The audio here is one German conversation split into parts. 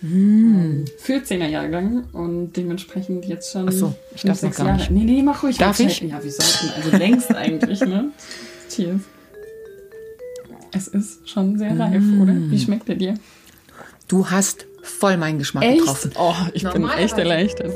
Hm. 14er Jahrgang und dementsprechend jetzt schon. Ach so, ich darf gar Jahre. nicht. Nee, nee, mach ruhig. Darf ich? Ja, wir sollten. Also längst eigentlich, ne? Cheers. Es ist schon sehr reif, Mm. oder? Wie schmeckt er dir? Du hast voll meinen Geschmack getroffen. Oh, ich bin echt erleichtert.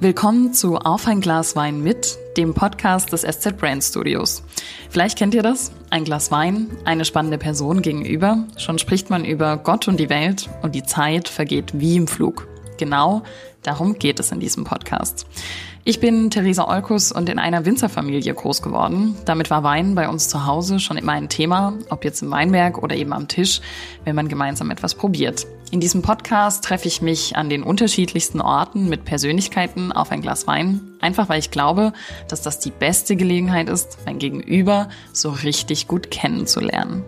Willkommen zu Auf ein Glas Wein mit, dem Podcast des SZ Brand Studios. Vielleicht kennt ihr das? Ein Glas Wein, eine spannende Person gegenüber. Schon spricht man über Gott und die Welt und die Zeit vergeht wie im Flug. Genau darum geht es in diesem Podcast. Ich bin Theresa Olkus und in einer Winzerfamilie groß geworden. Damit war Wein bei uns zu Hause schon immer ein Thema, ob jetzt im Weinberg oder eben am Tisch, wenn man gemeinsam etwas probiert. In diesem Podcast treffe ich mich an den unterschiedlichsten Orten mit Persönlichkeiten auf ein Glas Wein, einfach weil ich glaube, dass das die beste Gelegenheit ist, mein Gegenüber so richtig gut kennenzulernen.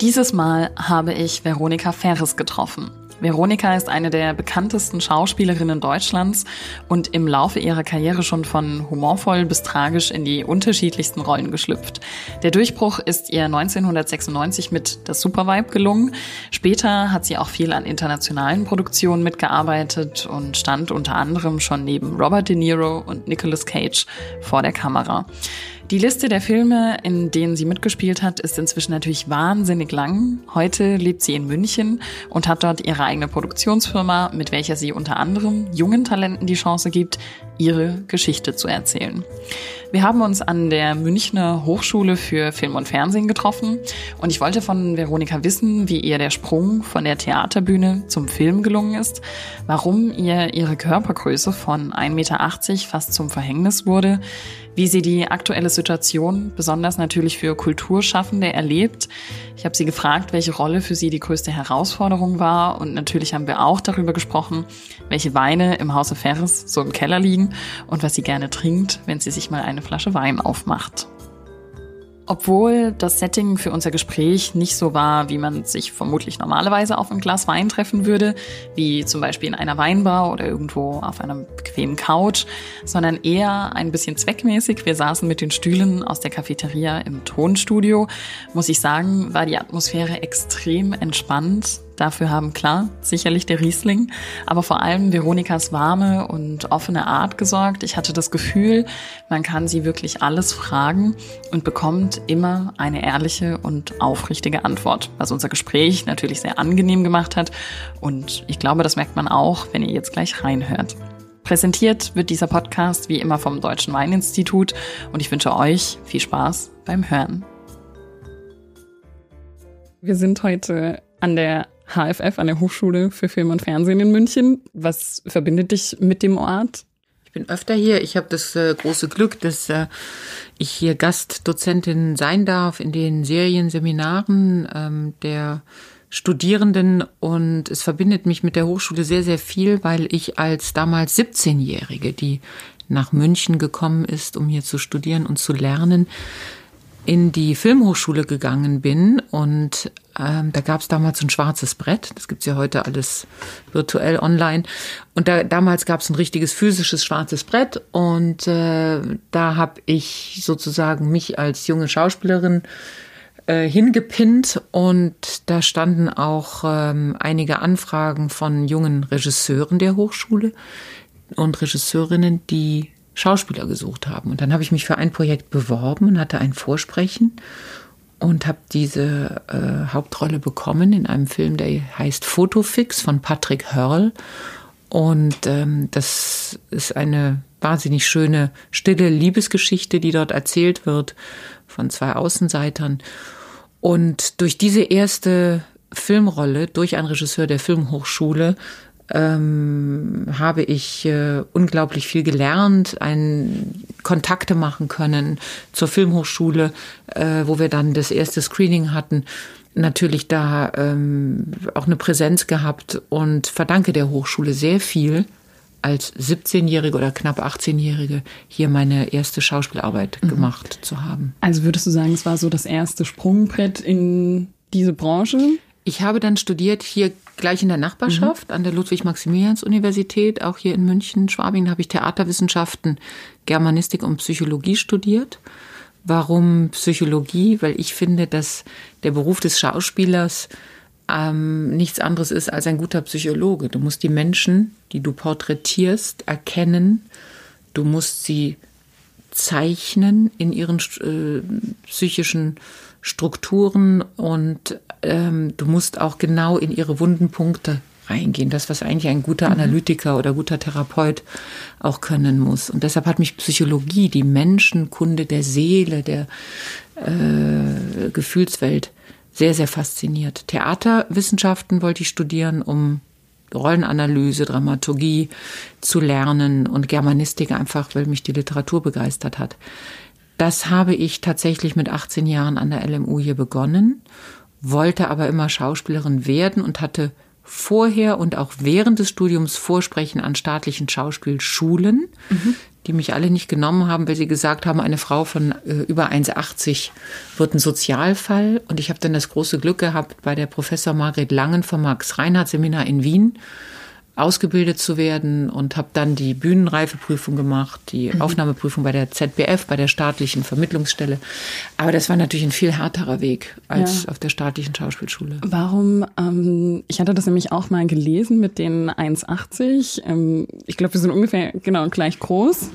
Dieses Mal habe ich Veronika Ferres getroffen. Veronika ist eine der bekanntesten Schauspielerinnen Deutschlands und im Laufe ihrer Karriere schon von humorvoll bis tragisch in die unterschiedlichsten Rollen geschlüpft. Der Durchbruch ist ihr 1996 mit Das Supervibe gelungen. Später hat sie auch viel an internationalen Produktionen mitgearbeitet und stand unter anderem schon neben Robert De Niro und Nicolas Cage vor der Kamera. Die Liste der Filme, in denen sie mitgespielt hat, ist inzwischen natürlich wahnsinnig lang. Heute lebt sie in München und hat dort ihre eigene Produktionsfirma, mit welcher sie unter anderem jungen Talenten die Chance gibt, ihre Geschichte zu erzählen. Wir haben uns an der Münchner Hochschule für Film und Fernsehen getroffen und ich wollte von Veronika wissen, wie ihr der Sprung von der Theaterbühne zum Film gelungen ist, warum ihr ihre Körpergröße von 1,80 Meter fast zum Verhängnis wurde, wie sie die aktuelle Situation, besonders natürlich für Kulturschaffende, erlebt. Ich habe sie gefragt, welche Rolle für sie die größte Herausforderung war und natürlich haben wir auch darüber gesprochen, welche Weine im Hause Ferris so im Keller liegen und was sie gerne trinkt, wenn sie sich mal eine Flasche Wein aufmacht. Obwohl das Setting für unser Gespräch nicht so war, wie man sich vermutlich normalerweise auf ein Glas Wein treffen würde, wie zum Beispiel in einer Weinbar oder irgendwo auf einer bequemen Couch, sondern eher ein bisschen zweckmäßig. Wir saßen mit den Stühlen aus der Cafeteria im Tonstudio. Muss ich sagen, war die Atmosphäre extrem entspannt. Dafür haben klar sicherlich der Riesling, aber vor allem Veronikas warme und offene Art gesorgt. Ich hatte das Gefühl, man kann sie wirklich alles fragen und bekommt immer eine ehrliche und aufrichtige Antwort, was unser Gespräch natürlich sehr angenehm gemacht hat. Und ich glaube, das merkt man auch, wenn ihr jetzt gleich reinhört. Präsentiert wird dieser Podcast wie immer vom Deutschen Weininstitut und ich wünsche euch viel Spaß beim Hören. Wir sind heute an der HFF, an der Hochschule für Film und Fernsehen in München. Was verbindet dich mit dem Ort? Ich bin öfter hier. Ich habe das äh, große Glück, dass äh, ich hier Gastdozentin sein darf in den Serienseminaren ähm, der Studierenden und es verbindet mich mit der Hochschule sehr, sehr viel, weil ich als damals 17-Jährige, die nach München gekommen ist, um hier zu studieren und zu lernen, in die Filmhochschule gegangen bin und ähm, da gab es damals ein schwarzes Brett. Das gibt's ja heute alles virtuell online. Und da, damals gab es ein richtiges physisches schwarzes Brett und äh, da habe ich sozusagen mich als junge Schauspielerin äh, hingepinnt und da standen auch ähm, einige Anfragen von jungen Regisseuren der Hochschule und Regisseurinnen, die Schauspieler gesucht haben. Und dann habe ich mich für ein Projekt beworben und hatte ein Vorsprechen und habe diese äh, Hauptrolle bekommen in einem Film, der heißt Fotofix von Patrick Hörl. Und ähm, das ist eine wahnsinnig schöne, stille Liebesgeschichte, die dort erzählt wird von zwei Außenseitern. Und durch diese erste Filmrolle, durch einen Regisseur der Filmhochschule, ähm, habe ich äh, unglaublich viel gelernt, ein, Kontakte machen können zur Filmhochschule, äh, wo wir dann das erste Screening hatten. Natürlich da ähm, auch eine Präsenz gehabt und verdanke der Hochschule sehr viel, als 17-Jährige oder knapp 18-Jährige hier meine erste Schauspielarbeit mhm. gemacht zu haben. Also würdest du sagen, es war so das erste Sprungbrett in diese Branche? Ich habe dann studiert hier gleich in der Nachbarschaft mhm. an der Ludwig-Maximilians-Universität, auch hier in München, Schwabing, habe ich Theaterwissenschaften, Germanistik und Psychologie studiert. Warum Psychologie? Weil ich finde, dass der Beruf des Schauspielers ähm, nichts anderes ist als ein guter Psychologe. Du musst die Menschen, die du porträtierst, erkennen. Du musst sie zeichnen in ihren äh, psychischen Strukturen und ähm, du musst auch genau in ihre wunden Punkte reingehen. Das, was eigentlich ein guter mhm. Analytiker oder guter Therapeut auch können muss. Und deshalb hat mich Psychologie, die Menschenkunde der Seele, der äh, Gefühlswelt sehr, sehr fasziniert. Theaterwissenschaften wollte ich studieren, um Rollenanalyse, Dramaturgie zu lernen und Germanistik einfach, weil mich die Literatur begeistert hat. Das habe ich tatsächlich mit 18 Jahren an der LMU hier begonnen, wollte aber immer Schauspielerin werden und hatte vorher und auch während des Studiums Vorsprechen an staatlichen Schauspielschulen, mhm. die mich alle nicht genommen haben, weil sie gesagt haben, eine Frau von äh, über 1,80 wird ein Sozialfall. Und ich habe dann das große Glück gehabt, bei der Professor Margret Langen vom Max-Reinhardt-Seminar in Wien ausgebildet zu werden und habe dann die Bühnenreifeprüfung gemacht, die mhm. Aufnahmeprüfung bei der ZBF, bei der staatlichen Vermittlungsstelle. Aber das war natürlich ein viel härterer Weg als ja. auf der staatlichen Schauspielschule. Warum? Ähm, ich hatte das nämlich auch mal gelesen mit den 1,80. Ähm, ich glaube, wir sind ungefähr genau gleich groß.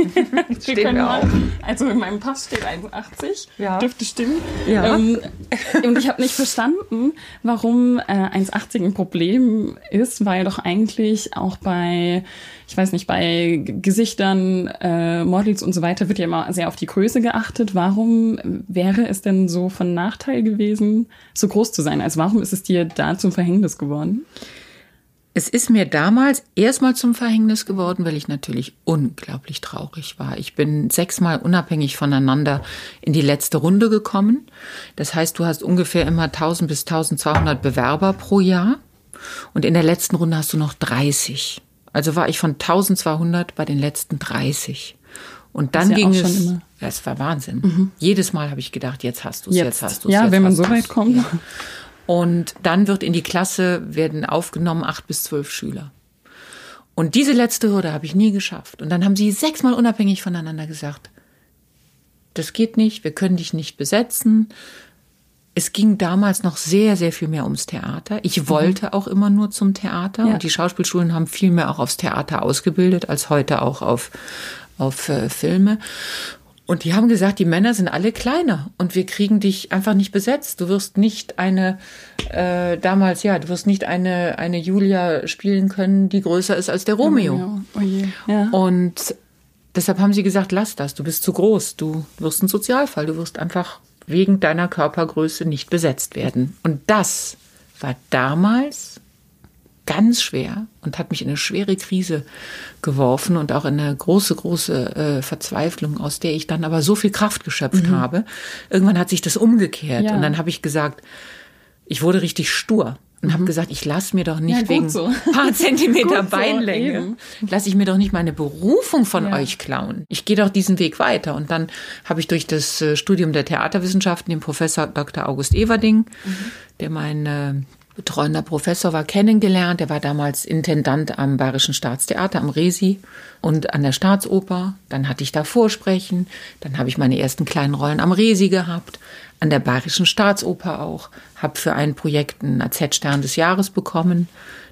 Stehen wir auch. Also in meinem Pass steht 1,80. Ja. Dürfte stimmen. Ja. Ähm, und ich habe nicht verstanden, warum äh, 1,80 ein Problem ist, weil doch eigentlich eigentlich auch bei, ich weiß nicht, bei Gesichtern, äh, Models und so weiter wird ja immer sehr auf die Größe geachtet. Warum wäre es denn so von Nachteil gewesen, so groß zu sein? Also warum ist es dir da zum Verhängnis geworden? Es ist mir damals erstmal zum Verhängnis geworden, weil ich natürlich unglaublich traurig war. Ich bin sechsmal unabhängig voneinander in die letzte Runde gekommen. Das heißt, du hast ungefähr immer 1000 bis 1200 Bewerber pro Jahr. Und in der letzten Runde hast du noch 30. Also war ich von 1200 bei den letzten 30. Und dann ja ging es. Das war Wahnsinn. Mhm. Jedes Mal habe ich gedacht, jetzt hast du es, jetzt. jetzt. hast du es. Ja, wenn man so weit kommt. Ja. Und dann wird in die Klasse, werden aufgenommen acht bis zwölf Schüler. Und diese letzte Hürde habe ich nie geschafft. Und dann haben sie sechsmal unabhängig voneinander gesagt, das geht nicht, wir können dich nicht besetzen, es ging damals noch sehr, sehr viel mehr ums Theater. Ich mhm. wollte mhm. auch immer nur zum Theater ja. und die Schauspielschulen haben viel mehr auch aufs Theater ausgebildet als heute auch auf, auf äh, Filme. Und die haben gesagt, die Männer sind alle kleiner und wir kriegen dich einfach nicht besetzt. Du wirst nicht eine, äh, damals ja, du wirst nicht eine, eine Julia spielen können, die größer ist als der Romeo. Oh je. Ja. Und deshalb haben sie gesagt, lass das, du bist zu groß, du wirst ein Sozialfall, du wirst einfach wegen deiner Körpergröße nicht besetzt werden. Und das war damals ganz schwer und hat mich in eine schwere Krise geworfen und auch in eine große, große äh, Verzweiflung, aus der ich dann aber so viel Kraft geschöpft mhm. habe. Irgendwann hat sich das umgekehrt ja. und dann habe ich gesagt, ich wurde richtig stur und mhm. habe gesagt, ich lasse mir doch nicht ja, wegen so. paar Zentimeter Beinlänge, so, lasse ich mir doch nicht meine Berufung von ja. euch klauen. Ich gehe doch diesen Weg weiter. Und dann habe ich durch das äh, Studium der Theaterwissenschaften den Professor Dr. August Everding, mhm. der mein äh, betreuender Professor war, kennengelernt. Er war damals Intendant am Bayerischen Staatstheater, am Resi und an der Staatsoper. Dann hatte ich da Vorsprechen. Dann habe ich meine ersten kleinen Rollen am Resi gehabt an der Bayerischen Staatsoper auch, habe für ein Projekt einen AZ-Stern des Jahres bekommen.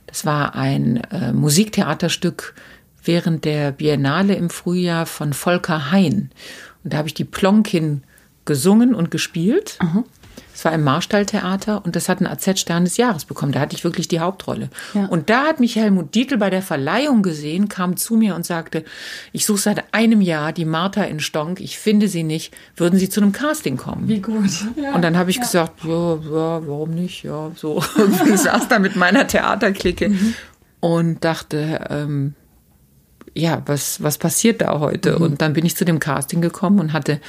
Das war ein äh, Musiktheaterstück während der Biennale im Frühjahr von Volker Hein. Und da habe ich die Plonkin gesungen und gespielt. Aha. Es war im Marstalltheater und das hat einen AZ-Stern des Jahres bekommen. Da hatte ich wirklich die Hauptrolle. Ja. Und da hat mich Helmut Dietl bei der Verleihung gesehen, kam zu mir und sagte, ich suche seit einem Jahr die Martha in Stonk, ich finde sie nicht, würden Sie zu einem Casting kommen? Wie gut. Ja. Und dann habe ich ja. gesagt, ja, ja, warum nicht? Ja, so. ich saß da mit meiner Theaterklicke mhm. und dachte, ähm, ja, was, was passiert da heute? Mhm. Und dann bin ich zu dem Casting gekommen und hatte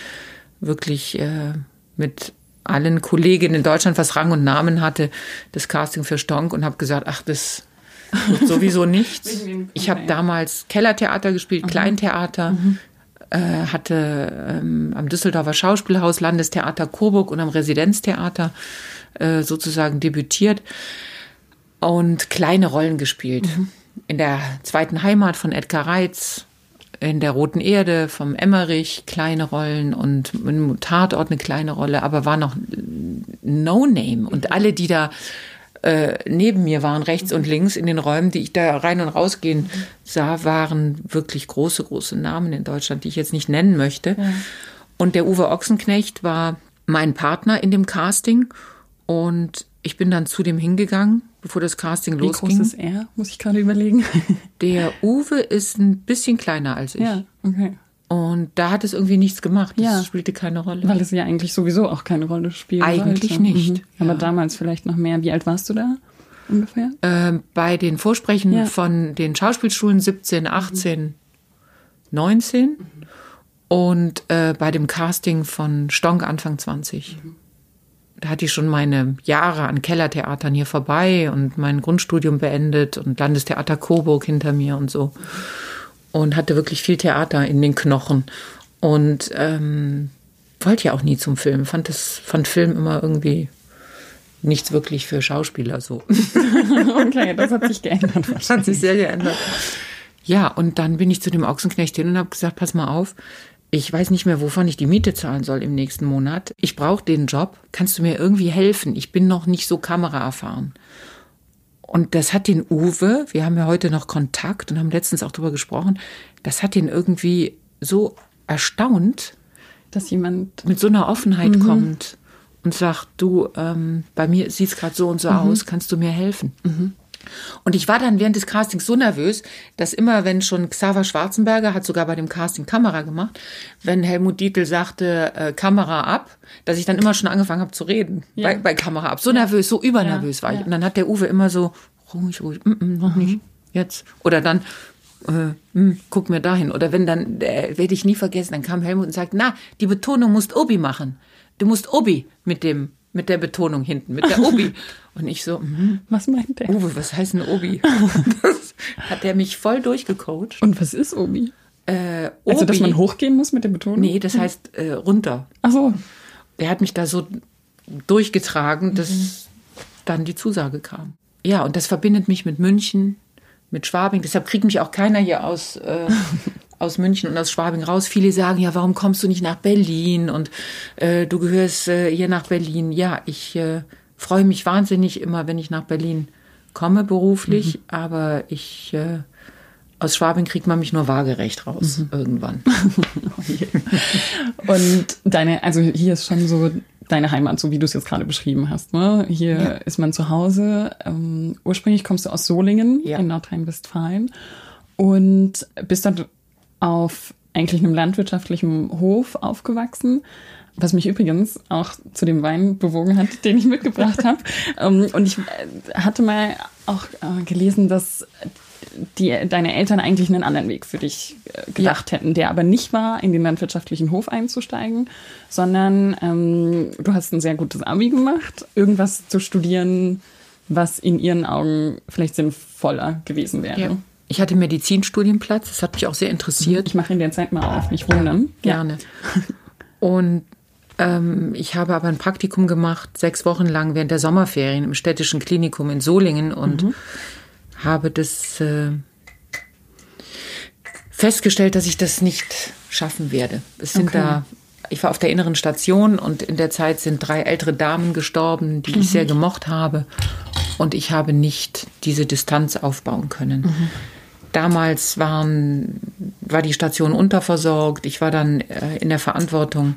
wirklich äh, mit allen Kolleginnen in Deutschland, was Rang und Namen hatte, das Casting für Stonk und habe gesagt, ach, das wird sowieso nichts. Ich habe damals Kellertheater gespielt, mhm. Kleintheater, mhm. Äh, hatte ähm, am Düsseldorfer Schauspielhaus, Landestheater Coburg und am Residenztheater äh, sozusagen debütiert und kleine Rollen gespielt. Mhm. In der zweiten Heimat von Edgar Reitz, in der Roten Erde vom Emmerich kleine Rollen und im Tatort eine kleine Rolle, aber war noch No Name. Und alle, die da äh, neben mir waren, rechts und links in den Räumen, die ich da rein und rausgehen sah, waren wirklich große, große Namen in Deutschland, die ich jetzt nicht nennen möchte. Ja. Und der Uwe Ochsenknecht war mein Partner in dem Casting und ich bin dann zu dem hingegangen, bevor das Casting Wie losging. Wie groß ist er? Muss ich gerade überlegen. Der Uwe ist ein bisschen kleiner als ich. Ja, okay. Und da hat es irgendwie nichts gemacht. Das ja. spielte keine Rolle. Weil es ja eigentlich sowieso auch keine Rolle spielt. Eigentlich sollte. nicht. Mhm. Aber damals vielleicht noch mehr. Wie alt warst du da ungefähr? Äh, bei den Vorsprechen ja. von den Schauspielschulen 17, 18, mhm. 19 mhm. und äh, bei dem Casting von Stonk Anfang 20. Mhm. Da hatte ich schon meine Jahre an Kellertheatern hier vorbei und mein Grundstudium beendet und Landestheater Coburg hinter mir und so und hatte wirklich viel Theater in den Knochen und ähm, wollte ja auch nie zum Film. Fand das fand Film immer irgendwie nichts wirklich für Schauspieler so. okay, das hat sich geändert. Das hat sich sehr geändert. Ja, und dann bin ich zu dem Ochsenknecht hin und habe gesagt, pass mal auf, ich weiß nicht mehr, wovon ich die Miete zahlen soll im nächsten Monat. Ich brauche den Job. Kannst du mir irgendwie helfen? Ich bin noch nicht so kameraerfahren. Und das hat den Uwe, wir haben ja heute noch Kontakt und haben letztens auch darüber gesprochen, das hat ihn irgendwie so erstaunt, dass jemand mit so einer Offenheit mhm. kommt und sagt, du, ähm, bei mir sieht es gerade so und so mhm. aus, kannst du mir helfen? Mhm. Und ich war dann während des Castings so nervös, dass immer, wenn schon Xaver Schwarzenberger hat sogar bei dem Casting Kamera gemacht, wenn Helmut Dietl sagte äh, Kamera ab, dass ich dann immer schon angefangen habe zu reden ja. bei, bei, Kamera ab. So nervös, so übernervös ja, war ich. Ja. Und dann hat der Uwe immer so ruhig, ruhig, mm, mm, noch mhm. nicht, jetzt. Oder dann äh, mm, guck mir dahin. Oder wenn dann, äh, werde ich nie vergessen, dann kam Helmut und sagt, na, die Betonung musst Obi machen. Du musst Obi mit dem mit der Betonung hinten, mit der Obi. Und ich so, mm, was meint der? Uwe, was heißt denn Obi? Das hat er mich voll durchgecoacht. Und was ist Obi? Äh, Obi? Also, dass man hochgehen muss mit der Betonung? Nee, das heißt äh, runter. Ach so. Er hat mich da so durchgetragen, dass mhm. dann die Zusage kam. Ja, und das verbindet mich mit München, mit Schwabing. Deshalb kriegt mich auch keiner hier aus, äh, aus München und aus Schwabing raus. Viele sagen, ja, warum kommst du nicht nach Berlin? Und äh, du gehörst äh, hier nach Berlin. Ja, ich äh, freue mich wahnsinnig immer, wenn ich nach Berlin komme beruflich, mhm. aber ich äh, aus Schwabing kriegt man mich nur waagerecht raus mhm. irgendwann. und deine, also hier ist schon so deine Heimat, so wie du es jetzt gerade beschrieben hast. Ne? Hier ja. ist man zu Hause. Ähm, ursprünglich kommst du aus Solingen ja. in Nordrhein-Westfalen und bist dann auf eigentlich einem landwirtschaftlichen Hof aufgewachsen. Was mich übrigens auch zu dem Wein bewogen hat, den ich mitgebracht habe. Ähm, und ich äh, hatte mal auch äh, gelesen, dass die, deine Eltern eigentlich einen anderen Weg für dich äh, gedacht ja. hätten, der aber nicht war, in den landwirtschaftlichen Hof einzusteigen, sondern ähm, du hast ein sehr gutes Abi gemacht, irgendwas zu studieren, was in ihren Augen vielleicht sinnvoller gewesen wäre. Ja. Ich hatte Medizinstudienplatz, das hat mich auch sehr interessiert. Ich mache in der Zeit mal auf, nicht wundern. Gerne. Und ähm, ich habe aber ein Praktikum gemacht, sechs Wochen lang während der Sommerferien im städtischen Klinikum in Solingen und mhm habe das äh, festgestellt, dass ich das nicht schaffen werde. Es sind okay. da, ich war auf der inneren Station und in der Zeit sind drei ältere Damen gestorben, die mhm. ich sehr gemocht habe. Und ich habe nicht diese Distanz aufbauen können. Mhm. Damals waren, war die Station unterversorgt. Ich war dann äh, in der Verantwortung,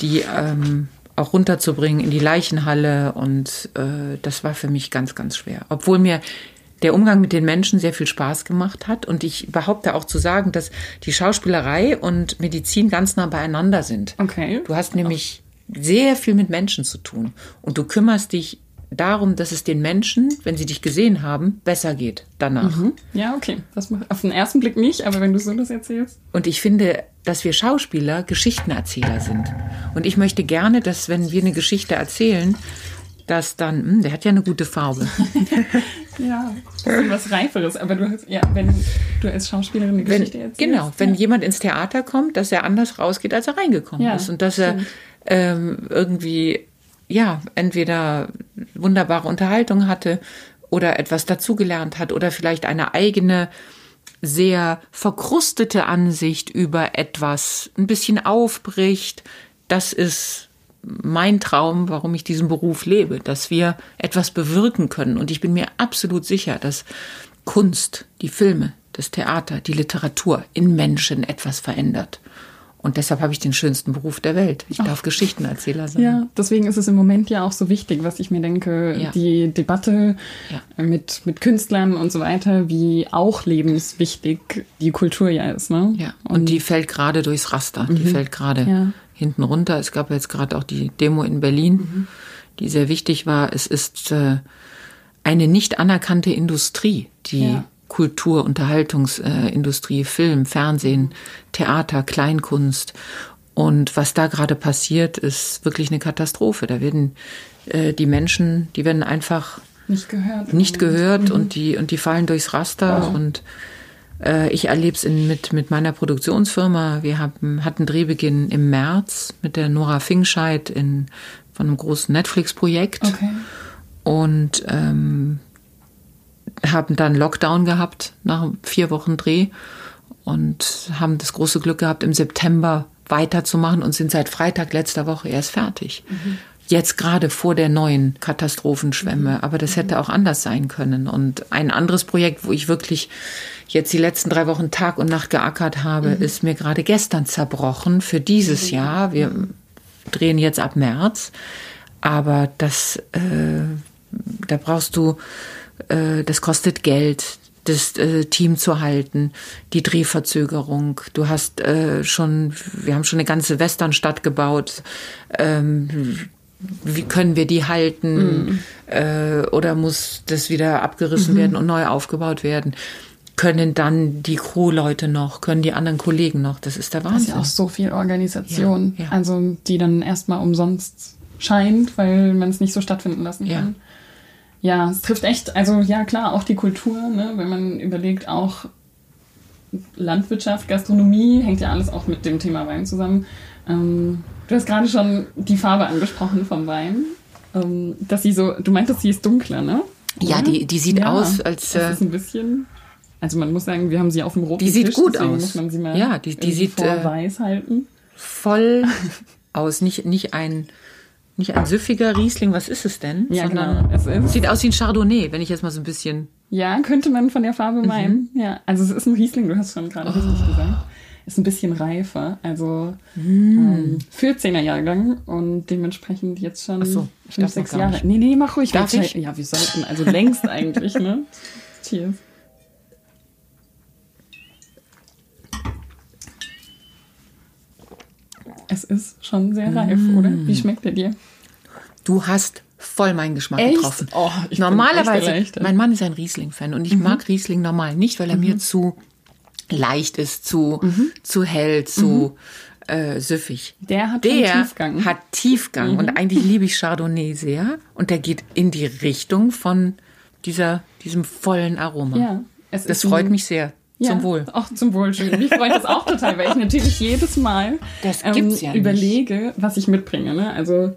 die ähm, auch runterzubringen in die Leichenhalle. Und äh, das war für mich ganz, ganz schwer. Obwohl mir der Umgang mit den Menschen sehr viel Spaß gemacht hat. Und ich behaupte auch zu sagen, dass die Schauspielerei und Medizin ganz nah beieinander sind. Okay. Du hast nämlich sehr viel mit Menschen zu tun. Und du kümmerst dich darum, dass es den Menschen, wenn sie dich gesehen haben, besser geht danach. Mhm. Ja, okay. Das macht auf den ersten Blick nicht, aber wenn du so das erzählst. Und ich finde, dass wir Schauspieler Geschichtenerzähler sind. Und ich möchte gerne, dass wenn wir eine Geschichte erzählen, dass dann, mh, hm, der hat ja eine gute Farbe. ja, was Reiferes. Aber du hast, ja, wenn du als Schauspielerin eine wenn, Geschichte erzählst. Genau, wenn ja. jemand ins Theater kommt, dass er anders rausgeht, als er reingekommen ja, ist. Und dass stimmt. er ähm, irgendwie, ja, entweder wunderbare Unterhaltung hatte oder etwas dazugelernt hat oder vielleicht eine eigene sehr verkrustete Ansicht über etwas ein bisschen aufbricht. Das ist mein Traum, warum ich diesen Beruf lebe, dass wir etwas bewirken können. Und ich bin mir absolut sicher, dass Kunst, die Filme, das Theater, die Literatur in Menschen etwas verändert. Und deshalb habe ich den schönsten Beruf der Welt. Ich darf Ach. Geschichtenerzähler sein. Ja, deswegen ist es im Moment ja auch so wichtig, was ich mir denke, ja. die Debatte ja. mit, mit Künstlern und so weiter, wie auch lebenswichtig die Kultur ja ist. Ne? Ja, und, und die fällt gerade durchs Raster. Mhm. Die fällt gerade ja. hinten runter. Es gab jetzt gerade auch die Demo in Berlin, mhm. die sehr wichtig war. Es ist äh, eine nicht anerkannte Industrie, die Kultur, Unterhaltungsindustrie, Film, Fernsehen, Theater, Kleinkunst. Und was da gerade passiert, ist wirklich eine Katastrophe. Da werden äh, die Menschen, die werden einfach nicht gehört, nicht gehört mhm. und die und die fallen durchs Raster wow. und äh, ich erlebe es mit mit meiner Produktionsfirma. Wir haben hatten Drehbeginn im März mit der Nora Fingscheid in von einem großen Netflix-Projekt okay. und ähm, haben dann Lockdown gehabt nach vier Wochen Dreh und haben das große Glück gehabt, im September weiterzumachen und sind seit Freitag letzter Woche erst fertig. Mhm. Jetzt gerade vor der neuen Katastrophenschwemme, mhm. aber das hätte auch anders sein können. Und ein anderes Projekt, wo ich wirklich jetzt die letzten drei Wochen Tag und Nacht geackert habe, mhm. ist mir gerade gestern zerbrochen für dieses mhm. Jahr. Wir drehen jetzt ab März, aber das, äh, da brauchst du äh, das kostet Geld, das äh, Team zu halten, die Drehverzögerung. Du hast äh, schon, wir haben schon eine ganze Westernstadt gebaut. Ähm, wie können wir die halten? Mm. Äh, oder muss das wieder abgerissen mhm. werden und neu aufgebaut werden? Können dann die Crewleute noch, können die anderen Kollegen noch? Das ist der Wahnsinn. Das ist ja auch so viel Organisation, ja, ja. also die dann erstmal umsonst scheint, weil man es nicht so stattfinden lassen kann. Ja. Es trifft echt, also ja klar, auch die Kultur, ne? wenn man überlegt, auch Landwirtschaft, Gastronomie, hängt ja alles auch mit dem Thema Wein zusammen. Ähm, du hast gerade schon die Farbe angesprochen vom Wein. Ähm, dass sie so, du meintest, sie ist dunkler, ne? Ja, die, die sieht ja, aus als. Das ist ein bisschen. Also man muss sagen, wir haben sie auf dem roten Die sieht Tisch, gut aus. Muss man sie mal ja, die, die sieht vor äh, weiß halten. Voll aus, nicht, nicht ein nicht ein süffiger Riesling, was ist es denn? Ja, Sondern genau. Es ist sieht aus wie ein Chardonnay, wenn ich jetzt mal so ein bisschen. Ja, könnte man von der Farbe mhm. meinen. Ja, also es ist ein Riesling, du hast schon gerade oh. richtig gesagt. Ist ein bisschen reifer, also mm. ähm, 14er Jahrgang und dementsprechend jetzt schon so, fünf, sechs Jahre. Nicht. Nee, nee, mach ruhig. Darf ich? Ja, wir sollten, also längst eigentlich, ne? Cheers. Es ist schon sehr reif, mm. oder? Wie schmeckt er dir? Du hast voll meinen Geschmack echt? getroffen. Oh, Normalerweise, mein Mann ist ein Riesling-Fan und ich mhm. mag Riesling normal nicht, weil er mhm. mir zu leicht ist, zu, mhm. zu hell, zu mhm. äh, süffig. Der hat der Tiefgang. hat Tiefgang und mhm. eigentlich liebe ich Chardonnay sehr und der geht in die Richtung von dieser, diesem vollen Aroma. Ja, das freut mich sehr. Ja, zum Wohl. Auch zum Wohl schön. Mich freut das auch total, weil ich natürlich jedes Mal das ähm, ja überlege, was ich mitbringe. Ne? Also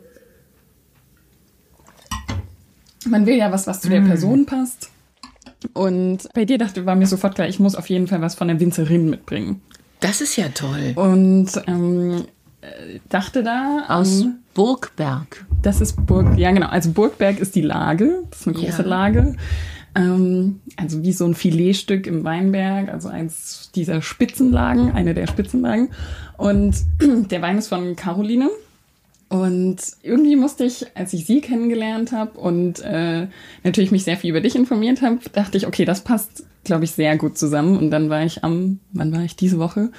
man will ja was, was zu der mm. Person passt. Und bei dir dachte, war mir sofort klar, ich muss auf jeden Fall was von der Winzerin mitbringen. Das ist ja toll. Und ähm, dachte da aus um, Burgberg. Das ist Burg, ja genau. Also Burgberg ist die Lage, das ist eine große ja. Lage. Ähm, also wie so ein Filetstück im Weinberg, also eins dieser Spitzenlagen, eine der Spitzenlagen. Und der Wein ist von Caroline. Und irgendwie musste ich, als ich sie kennengelernt habe und äh, natürlich mich sehr viel über dich informiert habe, dachte ich, okay, das passt, glaube ich, sehr gut zusammen. Und dann war ich am, wann war ich diese Woche?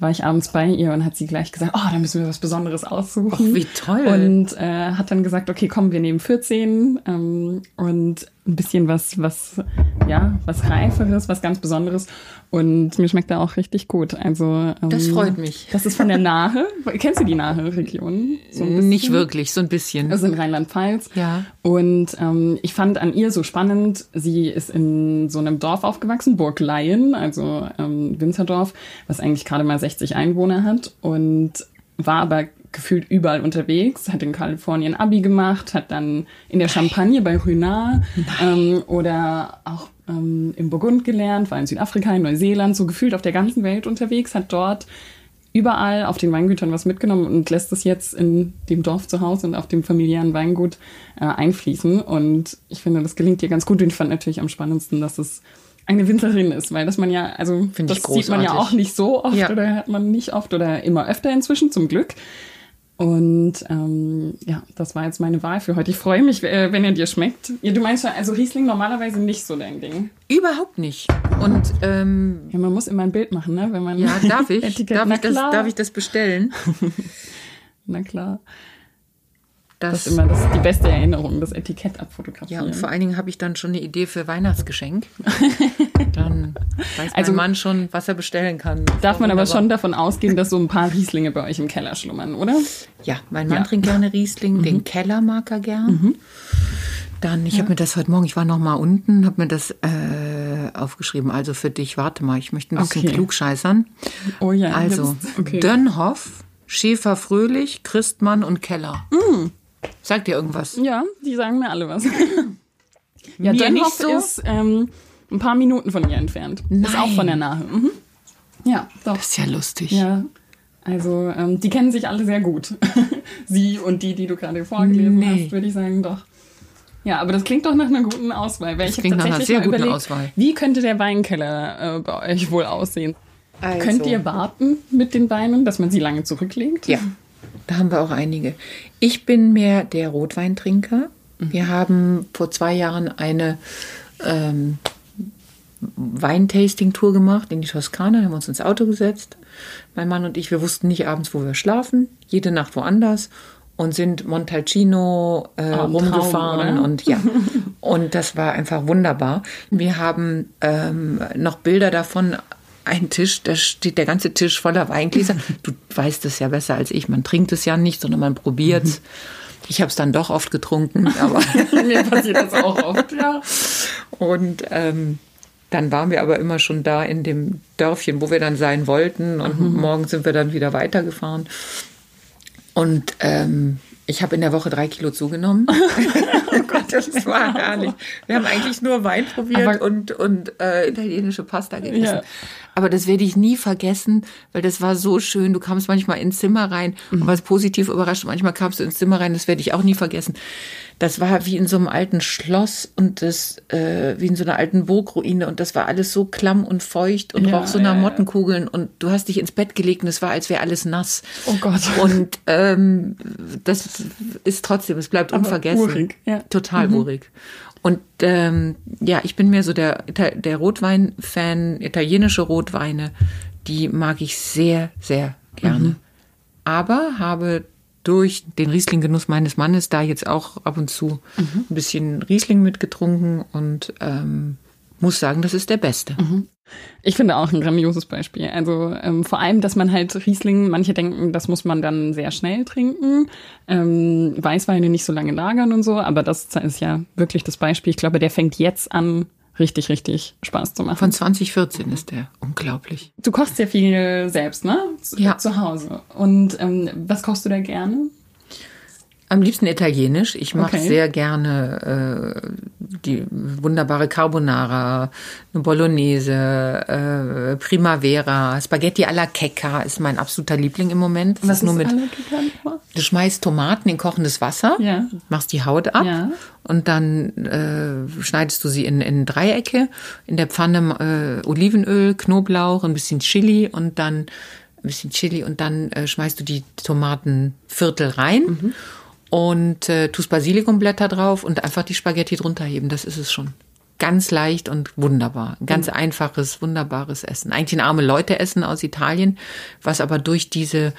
war ich abends bei ihr und hat sie gleich gesagt, oh, da müssen wir was Besonderes aussuchen. Och, wie toll. Und äh, hat dann gesagt, okay, komm, wir nehmen 14 ähm, und ein bisschen was, was, ja, was Reiferes, was ganz Besonderes. Und mir schmeckt er auch richtig gut. Also ähm, Das freut mich. Das ist von der Nahe. Kennst du die Nahe-Region? So Nicht wirklich, so ein bisschen. Also in Rheinland-Pfalz. Ja. Und ähm, ich fand an ihr so spannend, sie ist in so einem Dorf aufgewachsen, Burg Leyen, also ähm, Winzerdorf, was eigentlich gerade mal 60 Einwohner hat und war aber gefühlt überall unterwegs, hat in Kalifornien Abi gemacht, hat dann in der Champagne bei Ruinart ähm, oder auch ähm, im Burgund gelernt, war in Südafrika, in Neuseeland, so gefühlt auf der ganzen Welt unterwegs, hat dort überall auf den Weingütern was mitgenommen und lässt es jetzt in dem Dorf zu Hause und auf dem familiären Weingut äh, einfließen. Und ich finde, das gelingt ihr ganz gut. Und ich fand natürlich am spannendsten, dass es eine Winzerin ist, weil das man ja, also Find das sieht man ja auch nicht so oft Ja. oder hat man nicht oft oder immer öfter inzwischen, zum Glück. Und ähm, ja, das war jetzt meine Wahl für heute. Ich freue mich, äh, wenn er dir schmeckt. Ja, du meinst ja, also Riesling normalerweise nicht so dein Ding. Überhaupt nicht. Und ähm, Ja, man muss immer ein Bild machen, ne? Wenn man ja, darf ich? Darf, ich das, darf ich das bestellen? Na klar. Das, Das ist immer das, die beste Erinnerung, das Etikett ja, abfotografieren. und vor allen Dingen habe ich dann schon eine Idee für Weihnachtsgeschenk. Dann weiß Also- mein Mann schon, was er bestellen kann. Darf man aber schon davon ausgehen, dass so ein paar Rieslinge bei euch im Keller schlummern, oder? Ja, mein Mann Ja. Mhm. trinkt gerne Riesling, den Keller mag er gern. Dann, ich habe mir das heute Morgen, ich war noch mal unten, habe mir das äh, aufgeschrieben. Also für dich, warte mal, ich möchte ein bisschen Okay. klugscheißern. Oh ja. Also, okay. Dönhoff, Schäfer Fröhlich, Christmann und Keller. Mm. Sagt dir irgendwas? Ja, die sagen mir alle was. Ja, nicht so. ist ähm, ein paar Minuten von mir entfernt. Ist auch Nein. von der Nahe. Mhm. Ja, doch. Das ist ja lustig. Ja, also ähm, die kennen sich alle sehr gut. Sie und die, die du gerade vorgelesen Nee. hast, würde ich sagen, doch. Ja, aber das klingt doch nach einer guten Auswahl. Weil ich habe klingt nach einer sehr guten überlegt, Auswahl. wie könnte der Weinkeller äh, bei euch wohl aussehen? Also, Könnt ihr warten mit den Weinen, dass man sie lange zurücklegt? Ja, da haben wir auch einige. Ich bin mehr der Rotweintrinker. Wir haben vor zwei Jahren eine ähm, Weintasting-Tour gemacht in die Toskana, haben uns ins Auto gesetzt. Mein Mann und ich, wir wussten nicht abends, wo wir schlafen, jede Nacht woanders und sind Montalcino äh, Oh, rumgefahren Traum, und ja. Und das war einfach wunderbar. Wir haben ähm, noch Bilder davon. Ein Tisch, da steht der ganze Tisch voller Weingläser. Du weißt es ja besser als ich. Man trinkt es ja nicht, sondern man probiert es. Ich habe es dann doch oft getrunken, aber Mir passiert das auch oft, ja. und ähm, dann waren wir aber immer schon da in dem Dörfchen, wo wir dann sein wollten. Und morgen sind wir dann wieder weitergefahren. Und ähm, ich habe in der Woche drei Kilo zugenommen. oh das war herrlich. Wir haben eigentlich nur Wein probiert Aber- und, und äh, italienische Pasta gegessen. Ja. Aber das werde ich nie vergessen, weil das war so schön. Du kamst manchmal ins Zimmer rein und warst positiv überrascht. Manchmal kamst du ins Zimmer rein, das werde ich auch nie vergessen. Das war wie in so einem alten Schloss und das äh, wie in so einer alten Burgruine und das war alles so klamm und feucht und Ja, roch so nach ja. Mottenkugeln und du hast dich ins Bett gelegt und es war, als wäre alles nass. Oh Gott. Und ähm, das ist trotzdem, es bleibt Aber unvergessen. urig, ja. Total Mhm. urig. Und ähm, ja, ich bin mehr so der, der Rotwein-Fan, italienische Rotweine, die mag ich sehr, sehr gerne. Mhm. Aber habe durch den Riesling-Genuss meines Mannes da jetzt auch ab und zu Mhm. ein bisschen Riesling mitgetrunken und ähm, muss sagen, das ist der beste. Ich finde auch ein grandioses Beispiel. Also ähm, vor allem, dass man halt Riesling, manche denken, das muss man dann sehr schnell trinken, ähm, Weißweine nicht so lange lagern und so, aber das ist ja wirklich das Beispiel. Ich glaube, der fängt jetzt an, richtig, richtig Spaß zu machen. Von 2014 ist der unglaublich. du kochst ja viel selbst, ne? Zu, Ja. Zu Hause. Und ähm, was kochst du da gerne? Am liebsten italienisch. Ich mache Okay. sehr gerne äh, die wunderbare Carbonara, eine Bolognese, äh, Primavera, Spaghetti alla Checca ist mein absoluter Liebling im Moment. Das ist nur mit, du schmeißt Tomaten in kochendes Wasser, Ja. machst die Haut ab Ja. und dann äh, schneidest du sie in, in Dreiecke. In der Pfanne äh, Olivenöl, Knoblauch, ein bisschen Chili und dann ein bisschen Chili und dann äh, schmeißt du die Tomatenviertel rein Mhm. Und äh, tust Basilikumblätter drauf und einfach die Spaghetti drunter heben. Das ist es schon. Ganz leicht und wunderbar. Ganz einfaches, wunderbares Essen. Eigentlich ein arme Leute essen aus Italien, was aber durch diese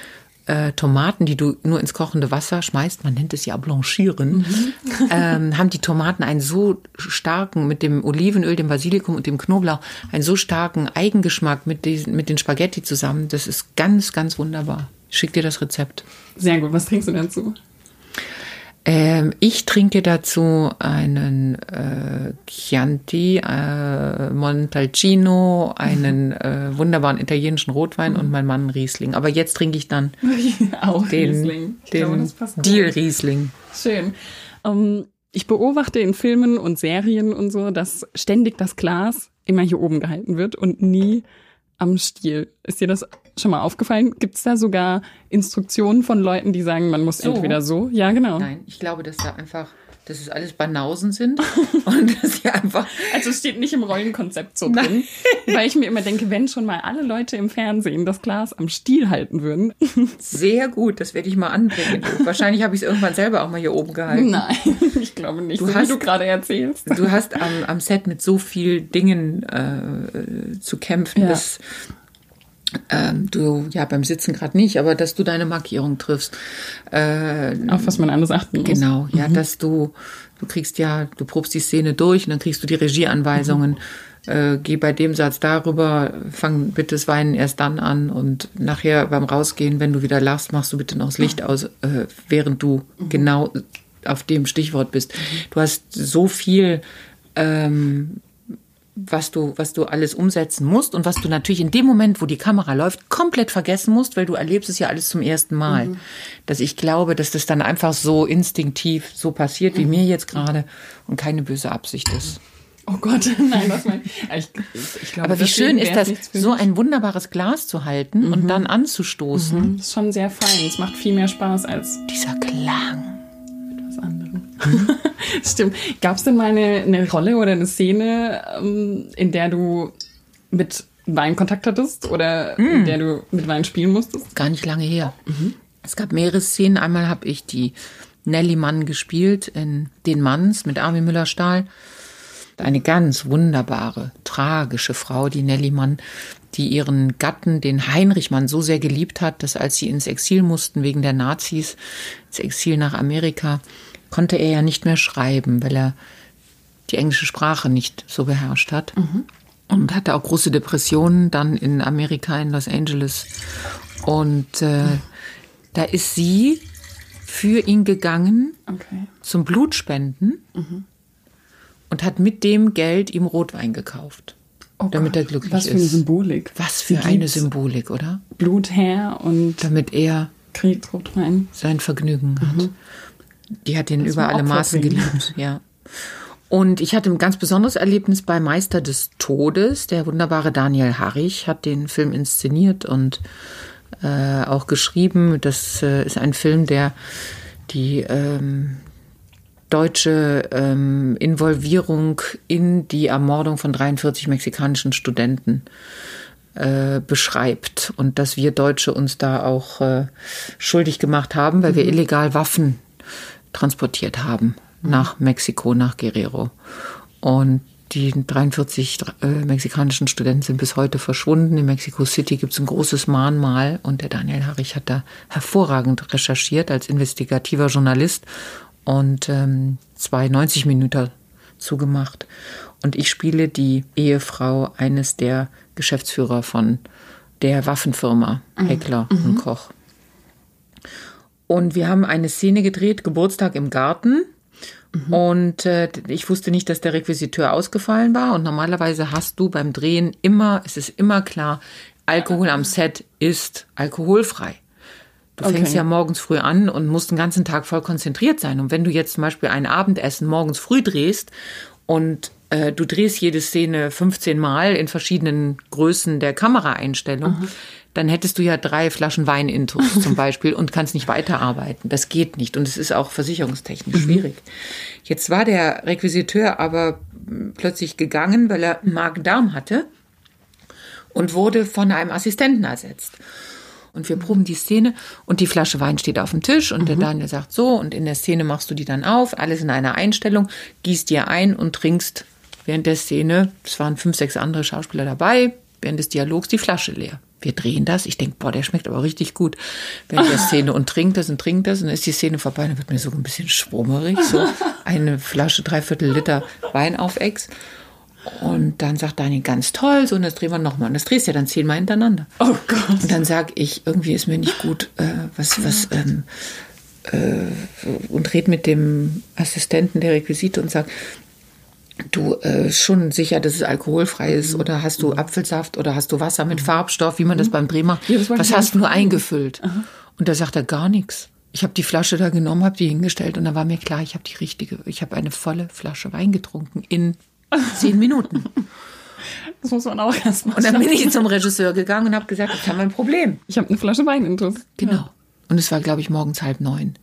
äh, Tomaten, die du nur ins kochende Wasser schmeißt, man nennt es ja blanchieren, ähm, haben die Tomaten einen so starken, mit dem Olivenöl, dem Basilikum und dem Knoblauch, einen so starken Eigengeschmack mit, diesen, mit den Spaghetti zusammen. Das ist ganz, ganz wunderbar. Ich schick dir das Rezept. Sehr gut. Was trinkst du dazu? Ähm, ich trinke dazu einen äh, Chianti, äh, Montalcino, einen äh, wunderbaren italienischen Rotwein und mein Mann Riesling. Aber jetzt trinke ich dann auch den, Riesling. Ich den glaube, das. Deal Riesling. Schön. Ähm, ich beobachte in Filmen und Serien und so, dass ständig das Glas immer hier oben gehalten wird und nie am Stiel. Ist dir das schon mal aufgefallen? Gibt es da sogar Instruktionen von Leuten, die sagen, man muss so. entweder so? Ja, genau. Nein, ich glaube, dass da einfach dass es alles Banausen sind und dass sie einfach. Also es steht nicht im Rollenkonzept so drin, weil ich mir immer denke, wenn schon mal alle Leute im Fernsehen das Glas am Stiel halten würden. Sehr gut, das werde ich mal anbringen. Wahrscheinlich habe ich es irgendwann selber auch mal hier oben gehalten. Nein, ich glaube nicht, du so hast, wie du gerade erzählst. Du hast am, am Set mit so vielen Dingen äh, zu kämpfen, ja. dass ähm, du ja beim Sitzen gerade nicht, aber dass du deine Markierung triffst. Äh, Auf was man anders achten muss. Genau, ja, mhm. dass du, du kriegst ja, du probst die Szene durch und dann kriegst du die Regieanweisungen. Mhm. Äh, geh bei dem Satz darüber, fang bitte das Weinen erst dann an und nachher beim Rausgehen, wenn du wieder lachst, machst du bitte noch das Licht aus, äh, während du mhm. genau auf dem Stichwort bist. Mhm. Du hast so viel ähm, was du, was du alles umsetzen musst und was du natürlich in dem Moment, wo die Kamera läuft, komplett vergessen musst, weil du erlebst es ja alles zum ersten Mal. Mhm. Dass ich glaube, dass das dann einfach so instinktiv so passiert, wie mhm. mir jetzt gerade und keine böse Absicht ist. Oh Gott, nein, das mein, ich, ich glaube, Aber wie schön ist das, so ein wunderbares Glas zu halten mhm. und dann anzustoßen. Mhm. Das ist schon sehr fein. Es macht viel mehr Spaß als dieser Klang. Stimmt. Gab es denn mal eine, eine, Rolle oder eine Szene, ähm, in der du mit Wein Kontakt hattest oder mm. in der du mit Wein spielen musstest? Gar nicht lange her. Mhm. Es gab mehrere Szenen. Einmal habe ich die Nelly Mann gespielt in Den Manns mit Armin Müller-Stahl. Eine ganz wunderbare, tragische Frau, die Nelly Mann, die ihren Gatten, den Heinrich Mann, so sehr geliebt hat, dass als sie ins Exil mussten wegen der Nazis, ins Exil nach Amerika, konnte er ja nicht mehr schreiben, weil er die englische Sprache nicht so beherrscht hat. Mhm. Und hatte auch große Depressionen dann in Amerika, in Los Angeles. Und äh, mhm. da ist sie für ihn gegangen okay. zum Blutspenden mhm. und hat mit dem Geld ihm Rotwein gekauft. Oh damit Gott, er glücklich ist. Was für eine Symbolik. Was für eine Symbolik, oder? Blut her und damit er kriegt Rotwein. sein Vergnügen hat. Mhm. Die hat ihn über alle Maßen geliebt, ja. Und ich hatte ein ganz besonderes Erlebnis bei Meister des Todes. Der wunderbare Daniel Harrich hat den Film inszeniert und äh, auch geschrieben. Das äh, ist ein Film, der die ähm, deutsche ähm, Involvierung in die Ermordung von 43 mexikanischen Studenten äh, beschreibt und dass wir Deutsche uns da auch äh, schuldig gemacht haben, weil mhm. wir illegal Waffen transportiert haben nach Mexiko, nach Guerrero. Und die 43 äh, mexikanischen Studenten sind bis heute verschwunden. In Mexico City gibt es ein großes Mahnmal und der Daniel Harrich hat da hervorragend recherchiert als investigativer Journalist und ähm, zwei 90 Minuten zugemacht. Und ich spiele die Ehefrau eines der Geschäftsführer von der Waffenfirma mhm. Heckler mhm. und Koch. Und wir haben eine Szene gedreht, Geburtstag im Garten. Mhm. Und äh, ich wusste nicht, dass der Requisiteur ausgefallen war. Und normalerweise hast du beim Drehen immer, es ist immer klar, Alkohol am Set ist alkoholfrei. Du okay. fängst ja morgens früh an und musst den ganzen Tag voll konzentriert sein. Und wenn du jetzt zum Beispiel ein Abendessen morgens früh drehst und äh, du drehst jede Szene 15 Mal in verschiedenen Größen der Kameraeinstellung, mhm dann hättest du ja drei Flaschen Wein intus zum Beispiel und kannst nicht weiterarbeiten. Das geht nicht und es ist auch versicherungstechnisch mhm. schwierig. Jetzt war der Requisiteur aber plötzlich gegangen, weil er Magen-Darm hatte und wurde von einem Assistenten ersetzt. Und wir proben die Szene und die Flasche Wein steht auf dem Tisch und mhm. der Daniel sagt so und in der Szene machst du die dann auf, alles in einer Einstellung, gießt dir ein und trinkst während der Szene, es waren fünf, sechs andere Schauspieler dabei, während des Dialogs die Flasche leer wir drehen das. Ich denke, boah, der schmeckt aber richtig gut. Wenn der Szene und trinkt das und trinkt das und dann ist die Szene vorbei, dann wird mir so ein bisschen schwummerig, so eine Flasche, dreiviertel Liter Wein auf Ex. Und dann sagt Daniel, ganz toll, so, und das drehen wir nochmal. Und das drehst du ja dann zehnmal hintereinander. Oh Gott. Und dann sag ich, irgendwie ist mir nicht gut, äh, was, was, ähm, äh, und red mit dem Assistenten der Requisite und sag, du äh, schon sicher, dass es alkoholfrei ist mhm. oder hast du Apfelsaft oder hast du Wasser mit mhm. Farbstoff, wie man das mhm. beim Dreh macht. Ja, Was hast du nur eingefüllt? Aha. Und da sagt er gar nichts. Ich habe die Flasche da genommen, habe die hingestellt und da war mir klar, ich habe die richtige, ich habe eine volle Flasche Wein getrunken in zehn Minuten. Das muss man auch erstmal. Und dann bin ich zum Regisseur gegangen und habe gesagt, ich habe ein Problem. Ich habe eine Flasche Wein intus. Genau. Und es war, glaube ich, morgens halb neun.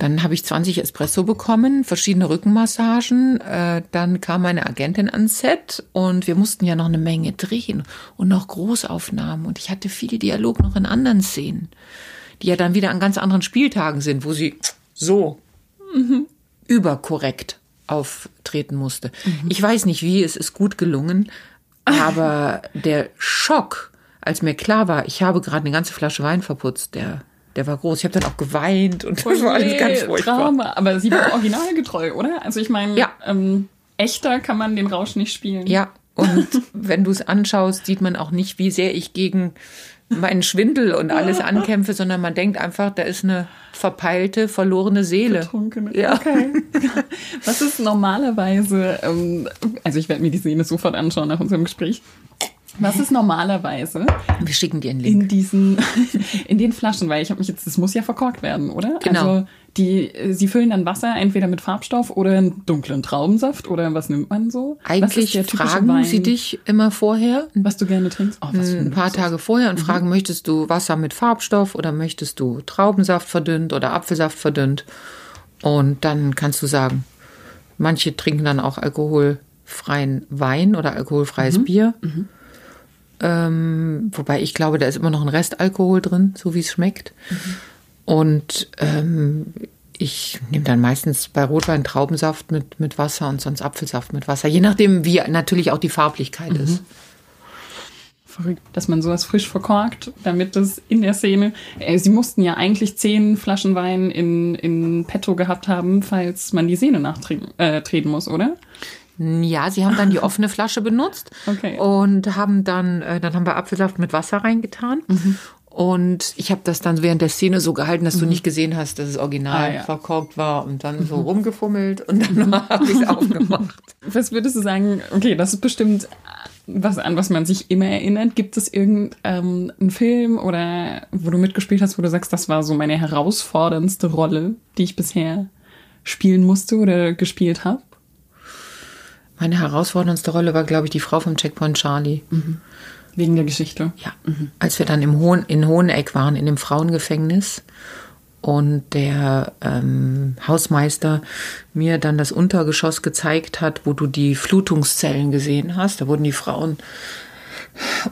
Dann habe ich 20 Espresso bekommen, verschiedene Rückenmassagen. Äh, dann kam meine Agentin ans Set und wir mussten ja noch eine Menge drehen und noch Großaufnahmen. Und ich hatte viel Dialog noch in anderen Szenen, die ja dann wieder an ganz anderen Spieltagen sind, wo sie so mhm. überkorrekt auftreten musste. Mhm. Ich weiß nicht wie, es ist gut gelungen, aber der Schock, als mir klar war, ich habe gerade eine ganze Flasche Wein verputzt, der der war groß. Ich habe dann auch geweint und das war alles ganz furchtbar. Drama. Aber sie war originalgetreu, oder? Also ich meine, ja. ähm, echter kann man den Rausch nicht spielen. Ja, und wenn du es anschaust, sieht man auch nicht, wie sehr ich gegen meinen Schwindel und alles ankämpfe, sondern man denkt einfach, da ist eine verpeilte, verlorene Seele. Betrunkene. Ja. Okay. Was ist normalerweise, ähm, also ich werde mir die Szene sofort anschauen nach unserem Gespräch. Was ist normalerweise? Wir schicken dir einen Link. In diesen, in den Flaschen, weil ich habe mich jetzt, das muss ja verkorkt werden, oder? Genau. Also die, sie füllen dann Wasser entweder mit Farbstoff oder einen dunklen Traubensaft oder was nimmt man so? Eigentlich fragen Wein, sie dich immer vorher, was du gerne trinkst. Oh, ein paar Tage vorher und mhm. fragen, möchtest du Wasser mit Farbstoff oder möchtest du Traubensaft verdünnt oder Apfelsaft verdünnt? Und dann kannst du sagen, manche trinken dann auch alkoholfreien Wein oder alkoholfreies mhm. Bier. Mhm. Ähm, wobei ich glaube, da ist immer noch ein Restalkohol drin, so wie es schmeckt. Mhm. Und ähm, ich nehme dann meistens bei Rotwein Traubensaft mit, mit Wasser und sonst Apfelsaft mit Wasser, je nachdem, wie natürlich auch die Farblichkeit mhm. ist. Verrückt, dass man sowas frisch verkorkt, damit das in der Szene. Äh, sie mussten ja eigentlich zehn Flaschen Wein in, in petto gehabt haben, falls man die Szene nachtreten äh, muss, oder? Ja, sie haben dann die offene Flasche benutzt okay. und haben dann, äh, dann haben wir Apfelsaft mit Wasser reingetan. Mhm. Und ich habe das dann während der Szene so gehalten, dass mhm. du nicht gesehen hast, dass es original ah, ja. verkorkt war und dann so mhm. rumgefummelt und dann habe ich es aufgemacht. Was würdest du sagen? Okay, das ist bestimmt was an was man sich immer erinnert. Gibt es irgendeinen ähm, Film oder wo du mitgespielt hast, wo du sagst, das war so meine herausforderndste Rolle, die ich bisher spielen musste oder gespielt habe? Meine herausforderndste Rolle war, glaube ich, die Frau vom Checkpoint Charlie. Mhm. Wegen der Geschichte? Ja. Mhm. Als wir dann im Hohen, in Hoheneck waren, in dem Frauengefängnis und der ähm, Hausmeister mir dann das Untergeschoss gezeigt hat, wo du die Flutungszellen gesehen hast. Da wurden die Frauen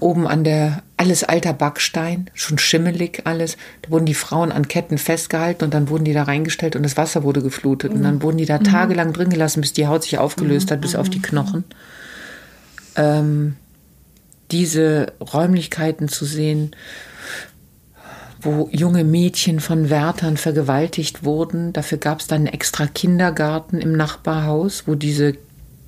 oben an der, alles alter Backstein, schon schimmelig alles. Da wurden die Frauen an Ketten festgehalten und dann wurden die da reingestellt und das Wasser wurde geflutet. Und dann mhm. wurden die da mhm. tagelang drin gelassen, bis die Haut sich aufgelöst hat, bis auf die Knochen. Ähm, diese Räumlichkeiten zu sehen, wo junge Mädchen von Wärtern vergewaltigt wurden. Dafür gab es dann einen extra Kindergarten im Nachbarhaus, wo diese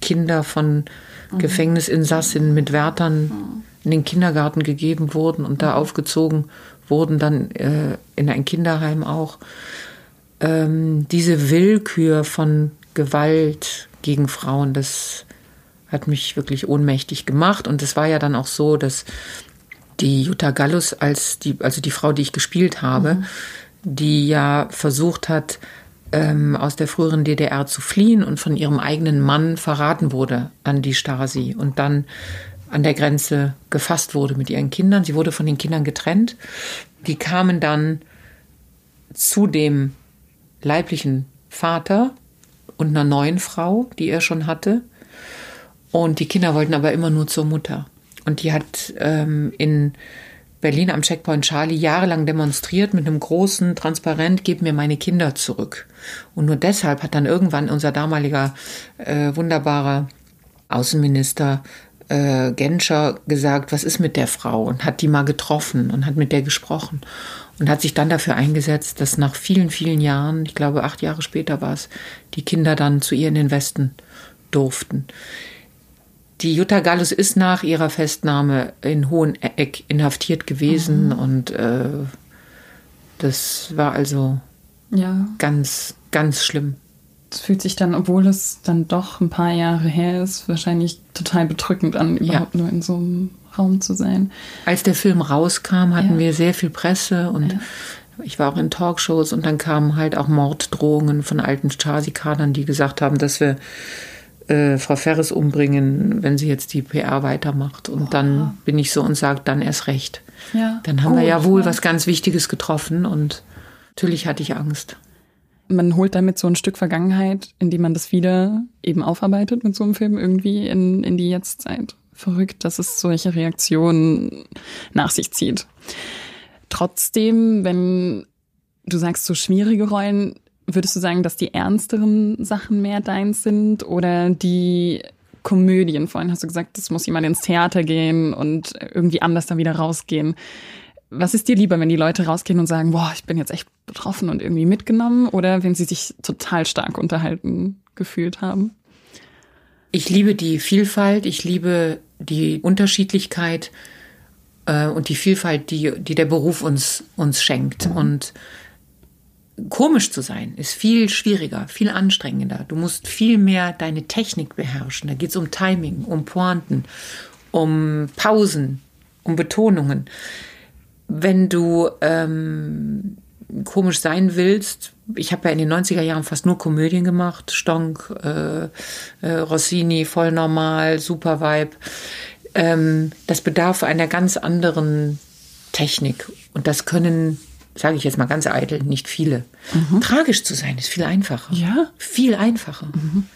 Kinder von mhm. Gefängnisinsassinnen mit Wärtern mhm. In den Kindergarten gegeben wurden und da aufgezogen wurden, dann äh, in ein Kinderheim auch. Ähm, diese Willkür von Gewalt gegen Frauen, das hat mich wirklich ohnmächtig gemacht. Und es war ja dann auch so, dass die Jutta Gallus als die, also die Frau, die ich gespielt habe, mhm. die ja versucht hat, ähm, aus der früheren DDR zu fliehen und von ihrem eigenen Mann verraten wurde an die Stasi und dann an der Grenze gefasst wurde mit ihren Kindern. Sie wurde von den Kindern getrennt. Die kamen dann zu dem leiblichen Vater und einer neuen Frau, die er schon hatte. Und die Kinder wollten aber immer nur zur Mutter. Und die hat ähm, in Berlin am Checkpoint Charlie jahrelang demonstriert mit einem großen Transparent, gib mir meine Kinder zurück. Und nur deshalb hat dann irgendwann unser damaliger äh, wunderbarer Außenminister äh, Genscher gesagt, was ist mit der Frau? Und hat die mal getroffen und hat mit der gesprochen. Und hat sich dann dafür eingesetzt, dass nach vielen, vielen Jahren, ich glaube acht Jahre später war es, die Kinder dann zu ihr in den Westen durften. Die Jutta Gallus ist nach ihrer Festnahme in Hoheneck inhaftiert gewesen mhm. und äh, das war also ja. ganz, ganz schlimm. Es fühlt sich dann, obwohl es dann doch ein paar Jahre her ist, wahrscheinlich total bedrückend an, überhaupt ja. nur in so einem Raum zu sein. Als der Film rauskam, hatten ja. wir sehr viel Presse und ich war auch in Talkshows und dann kamen halt auch Morddrohungen von alten Stasi-Kadern, die gesagt haben, dass wir äh, Frau Ferres umbringen, wenn sie jetzt die PR weitermacht. Und oh. dann bin ich so und sage, dann erst recht. Ja, dann haben gut, wir ja wohl ja. was ganz Wichtiges getroffen und natürlich hatte ich Angst. Man holt damit so ein Stück Vergangenheit, indem man das wieder eben aufarbeitet mit so einem Film irgendwie in, in die Jetztzeit. Verrückt, dass es solche Reaktionen nach sich zieht. Trotzdem, wenn du sagst so schwierige Rollen, würdest du sagen, dass die ernsteren Sachen mehr deins sind oder die Komödien? Vorhin hast du gesagt, es muss jemand ins Theater gehen und irgendwie anders dann wieder rausgehen. Was ist dir lieber, wenn die Leute rausgehen und sagen, boah, ich bin jetzt echt betroffen und irgendwie mitgenommen oder wenn sie sich total stark unterhalten gefühlt haben? Ich liebe die Vielfalt, ich liebe die Unterschiedlichkeit äh, und die Vielfalt, die, die der Beruf uns, uns schenkt. Und komisch zu sein ist viel schwieriger, viel anstrengender. Du musst viel mehr deine Technik beherrschen. Da geht es um Timing, um Pointen, um Pausen, um Betonungen. Wenn du ähm, komisch sein willst, ich habe ja in den 90er Jahren fast nur Komödien gemacht, Stonk, äh, äh, Rossini, voll normal, super Vibe. Ähm, das bedarf einer ganz anderen Technik. Und das können sage ich jetzt mal ganz eitel, nicht viele. Mhm. Tragisch zu sein ist viel einfacher. Ja. Viel einfacher. Mhm.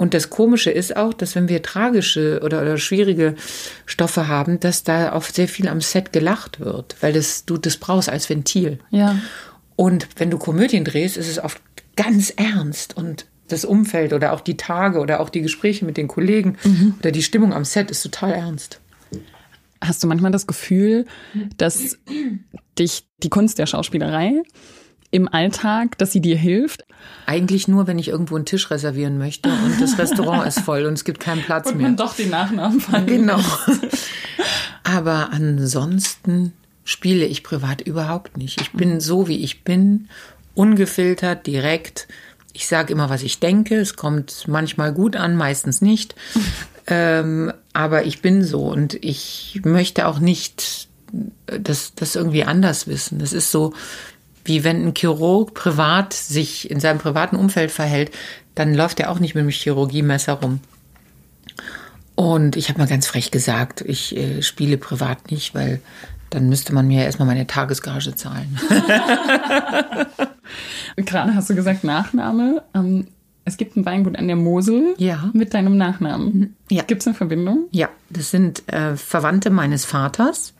Und das Komische ist auch, dass wenn wir tragische oder, oder schwierige Stoffe haben, dass da auch sehr viel am Set gelacht wird, weil das, du das brauchst als Ventil. Ja. Und wenn du Komödien drehst, ist es oft ganz ernst und das Umfeld oder auch die Tage oder auch die Gespräche mit den Kollegen mhm. oder die Stimmung am Set ist total ernst. Hast du manchmal das Gefühl, dass dich die Kunst der Schauspielerei im Alltag, dass sie dir hilft? Eigentlich nur, wenn ich irgendwo einen Tisch reservieren möchte und das Restaurant ist voll und es gibt keinen Platz und mehr. Und doch den Nachnamen fallen. Genau. Aber ansonsten spiele ich privat überhaupt nicht. Ich bin so, wie ich bin, ungefiltert, direkt. Ich sage immer, was ich denke. Es kommt manchmal gut an, meistens nicht. Ähm, aber ich bin so und ich möchte auch nicht das, das irgendwie anders wissen. Das ist so, wie wenn ein Chirurg privat sich in seinem privaten Umfeld verhält, dann läuft er auch nicht mit dem Chirurgiemesser rum. Und ich habe mal ganz frech gesagt, ich äh, spiele privat nicht, weil dann müsste man mir erstmal meine Tagesgage zahlen. Gerade hast du gesagt Nachname. Ähm, es gibt ein Weingut an der Mosel ja. mit deinem Nachnamen. Mhm. Ja. Gibt es eine Verbindung? Ja, das sind äh, Verwandte meines Vaters.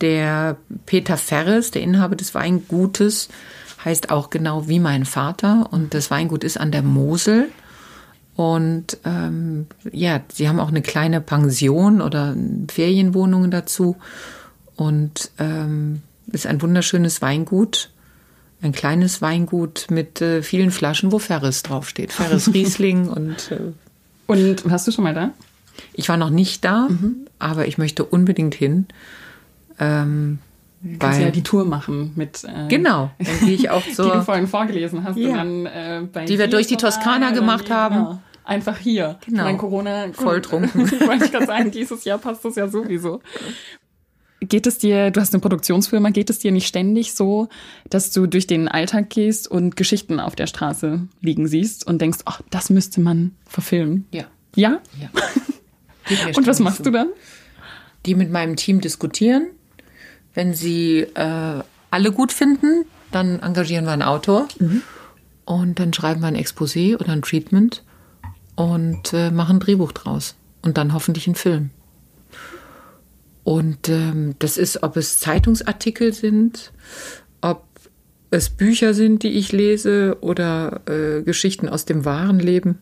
Der Peter Ferres, der Inhaber des Weingutes, heißt auch genau wie mein Vater. Und das Weingut ist an der Mosel. Und ähm, ja, sie haben auch eine kleine Pension oder Ferienwohnungen dazu. Und ähm, ist ein wunderschönes Weingut ein kleines Weingut mit äh, vielen Flaschen, wo Ferris draufsteht. Ferris Riesling und. Äh, und warst du schon mal da? Ich war noch nicht da, mhm. aber ich möchte unbedingt hin. Ähm, Du kannst ja die Tour machen mit. Äh, genau, dann gehe ich auch so. die du vorhin vorgelesen hast. Ja. Dann, äh, die wir durch die Toskana gemacht haben. Genau. Einfach hier. Genau. Mein Corona. Volltrunken. Wollte ich gerade sagen, dieses Jahr passt das ja sowieso. Geht es dir, du hast eine Produktionsfirma, geht es dir nicht ständig so, dass du durch den Alltag gehst und Geschichten auf der Straße liegen siehst und denkst, ach, das müsste man verfilmen? Ja. Ja? Ja. und was machst so. du dann? Die mit meinem Team diskutieren. Wenn sie äh, alle gut finden, dann engagieren wir einen Autor mhm. und dann schreiben wir ein Exposé oder ein Treatment und äh, machen ein Drehbuch draus und dann hoffentlich einen Film. Und ähm, das ist, ob es Zeitungsartikel sind, ob es Bücher sind, die ich lese oder äh, Geschichten aus dem wahren Leben.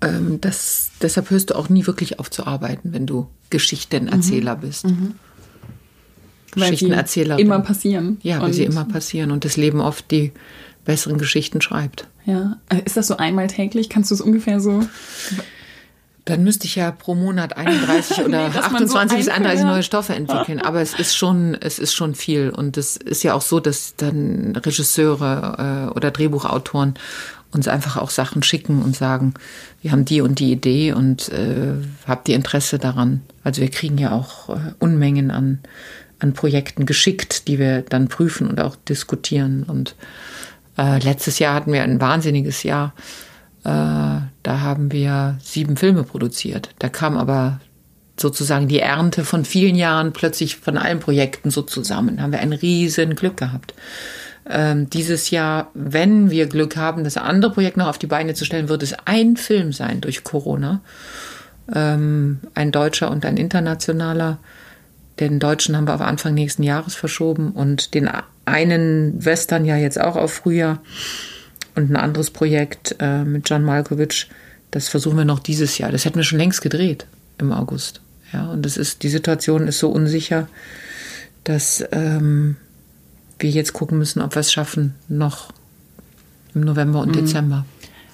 Ähm, das, deshalb hörst du auch nie wirklich auf zu arbeiten, wenn du Geschichtenerzähler mhm. bist. Mhm. Geschichtenerzähler. Immer passieren. Ja, weil sie immer passieren und das Leben oft die besseren Geschichten schreibt. Ja. Ist das so einmal täglich? Kannst du es ungefähr so dann müsste ich ja pro Monat 31 oder nee, 28 so bis 31 neue Stoffe entwickeln. Aber es ist schon, es ist schon viel. Und es ist ja auch so, dass dann Regisseure äh, oder Drehbuchautoren uns einfach auch Sachen schicken und sagen, wir haben die und die Idee und äh, habt ihr Interesse daran. Also wir kriegen ja auch äh, Unmengen an, an Projekten geschickt, die wir dann prüfen und auch diskutieren. Und äh, letztes Jahr hatten wir ein wahnsinniges Jahr Äh, da haben wir sieben Filme produziert. Da kam aber sozusagen die Ernte von vielen Jahren plötzlich von allen Projekten so zusammen. Da haben wir ein riesen Glück gehabt. Ähm, dieses Jahr, wenn wir Glück haben, das andere Projekt noch auf die Beine zu stellen, wird es ein Film sein durch Corona. Ähm, ein deutscher und ein internationaler. Den deutschen haben wir auf Anfang nächsten Jahres verschoben und den einen Western ja jetzt auch auf Frühjahr und ein anderes Projekt äh, mit John Malkovich. Das versuchen wir noch dieses Jahr. Das hätten wir schon längst gedreht im August. Ja, und das ist, die Situation ist so unsicher, dass ähm, wir jetzt gucken müssen, ob wir es schaffen, noch im November und mhm. Dezember.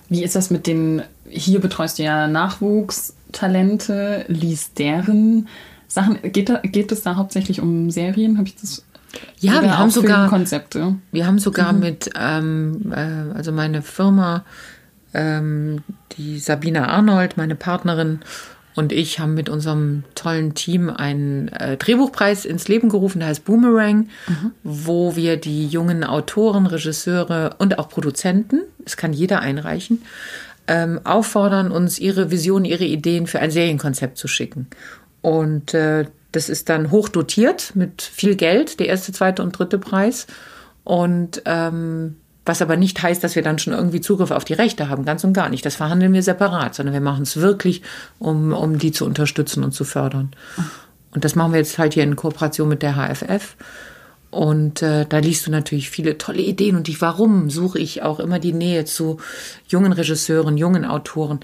Wie ist das mit den, hier betreust du ja Nachwuchstalente, liest deren Sachen. Geht, da, geht es da hauptsächlich um Serien? Habe ich das? Ja, wir haben sogar Konzepte. Wir haben sogar mhm. mit, ähm, äh, also meine Firma, ähm, die Sabine Arnold, meine Partnerin, und ich haben mit unserem tollen Team einen äh, Drehbuchpreis ins Leben gerufen, der heißt Boomerang, mhm. wo wir die jungen Autoren, Regisseure und auch Produzenten, es kann jeder einreichen, ähm, auffordern, uns ihre Visionen, ihre Ideen für ein Serienkonzept zu schicken. Und äh, das ist dann hochdotiert mit viel Geld, der erste, zweite und dritte Preis. Und ähm, was aber nicht heißt, dass wir dann schon irgendwie Zugriff auf die Rechte haben, ganz und gar nicht. Das verhandeln wir separat, sondern wir machen es wirklich, um, um die zu unterstützen und zu fördern. Und das machen wir jetzt halt hier in Kooperation mit der HFF. Und äh, da liest du natürlich viele tolle Ideen. Und die Warum suche ich auch immer die Nähe zu jungen Regisseuren, jungen Autoren,